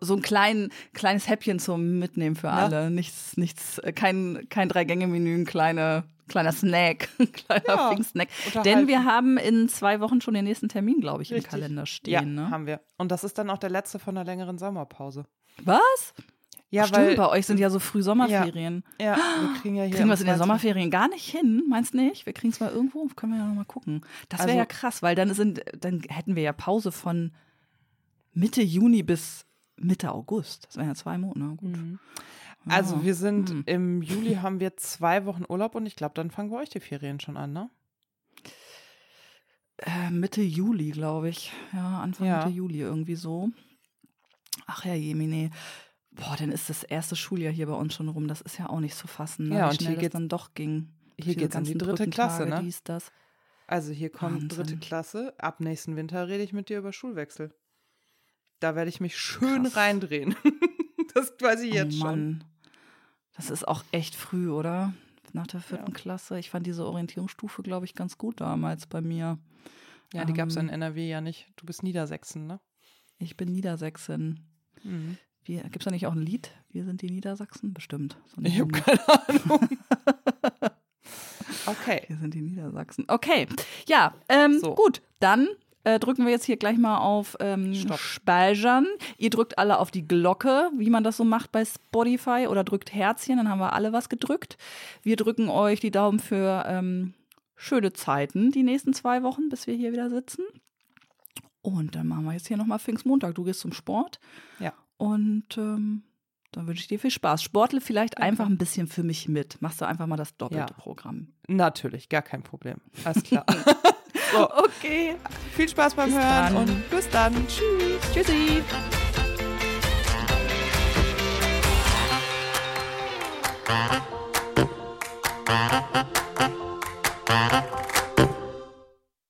so ein klein, kleines Häppchen zum Mitnehmen für alle. Nichts, nichts, äh, kein, kein Drei-Gänge-Menü, ein kleine, kleiner Snack, ein kleiner Ja, Pfingst-Snack. Denn wir haben in zwei Wochen schon den nächsten Termin, glaube ich, im Richtig. Kalender Ja, stehen. ne? haben wir. Und das ist dann auch der letzte von der längeren Sommerpause. Was? Ja, Stimmt, weil bei euch sind ja so früh Sommerferien. ja, wir kriegen ja hier Kriegen wir es in den Sommerferien gar nicht hin? Meinst nicht? Wir kriegen es mal irgendwo? Können wir ja noch mal gucken. Das wäre Also- ja krass, weil dann, sind, dann hätten wir ja Pause von Mitte Juni bis Mitte August. Das wären ja zwei Monate. Na Gut. Mhm. Also Ja. wir sind Hm. im Juli haben wir zwei Wochen Urlaub und ich glaube, dann fangen bei euch die Ferien schon an, ne? Äh, Mitte Juli, glaube ich. Ja, Anfang Ja. Mitte Juli irgendwie so. Ach ja, Jemine. Boah, dann ist das erste Schuljahr hier bei uns schon rum. Das ist ja auch nicht zu fassen, ne? Ja, wie und schnell hier das geht's- dann doch ging. Hier Diese geht's in die dritte Klasse, ne? Dies, das. Also hier kommt Wahnsinn. dritte Klasse. Ab nächsten Winter rede ich mit dir über Schulwechsel. Da werde ich mich schön Krass. reindrehen. das weiß ich jetzt oh, schon. Das ist auch echt früh, oder? Nach der vierten ja. Klasse. Ich fand diese Orientierungsstufe, glaube ich, ganz gut damals bei mir. Ja, die ähm, gab es in NRW ja nicht. Du bist Niedersächsen, ne? Ich bin Niedersächsin. Mhm. Gibt es da nicht auch ein Lied? Wir sind die Niedersachsen? Bestimmt. So ich habe keine Ahnung. okay. Wir sind die Niedersachsen. Okay. Ja, ähm, so. gut. Dann äh, drücken wir jetzt hier gleich mal auf ähm, Speichern. Ihr drückt alle auf die Glocke, wie man das so macht bei Spotify, oder drückt Herzchen, dann haben wir alle was gedrückt. Wir drücken euch die Daumen für ähm, schöne Zeiten die nächsten zwei Wochen, bis wir hier wieder sitzen. Und dann machen wir jetzt hier nochmal Pfingstmontag. Du gehst zum Sport. Ja. Und ähm, dann wünsche ich dir viel Spaß. Sportle vielleicht okay. einfach ein bisschen für mich mit. Machst du einfach mal das doppelte ja. Programm. Natürlich, gar kein Problem. Alles klar. so. Okay. Viel Spaß beim bis Hören dann. und bis dann. Tschüss. Tschüssi.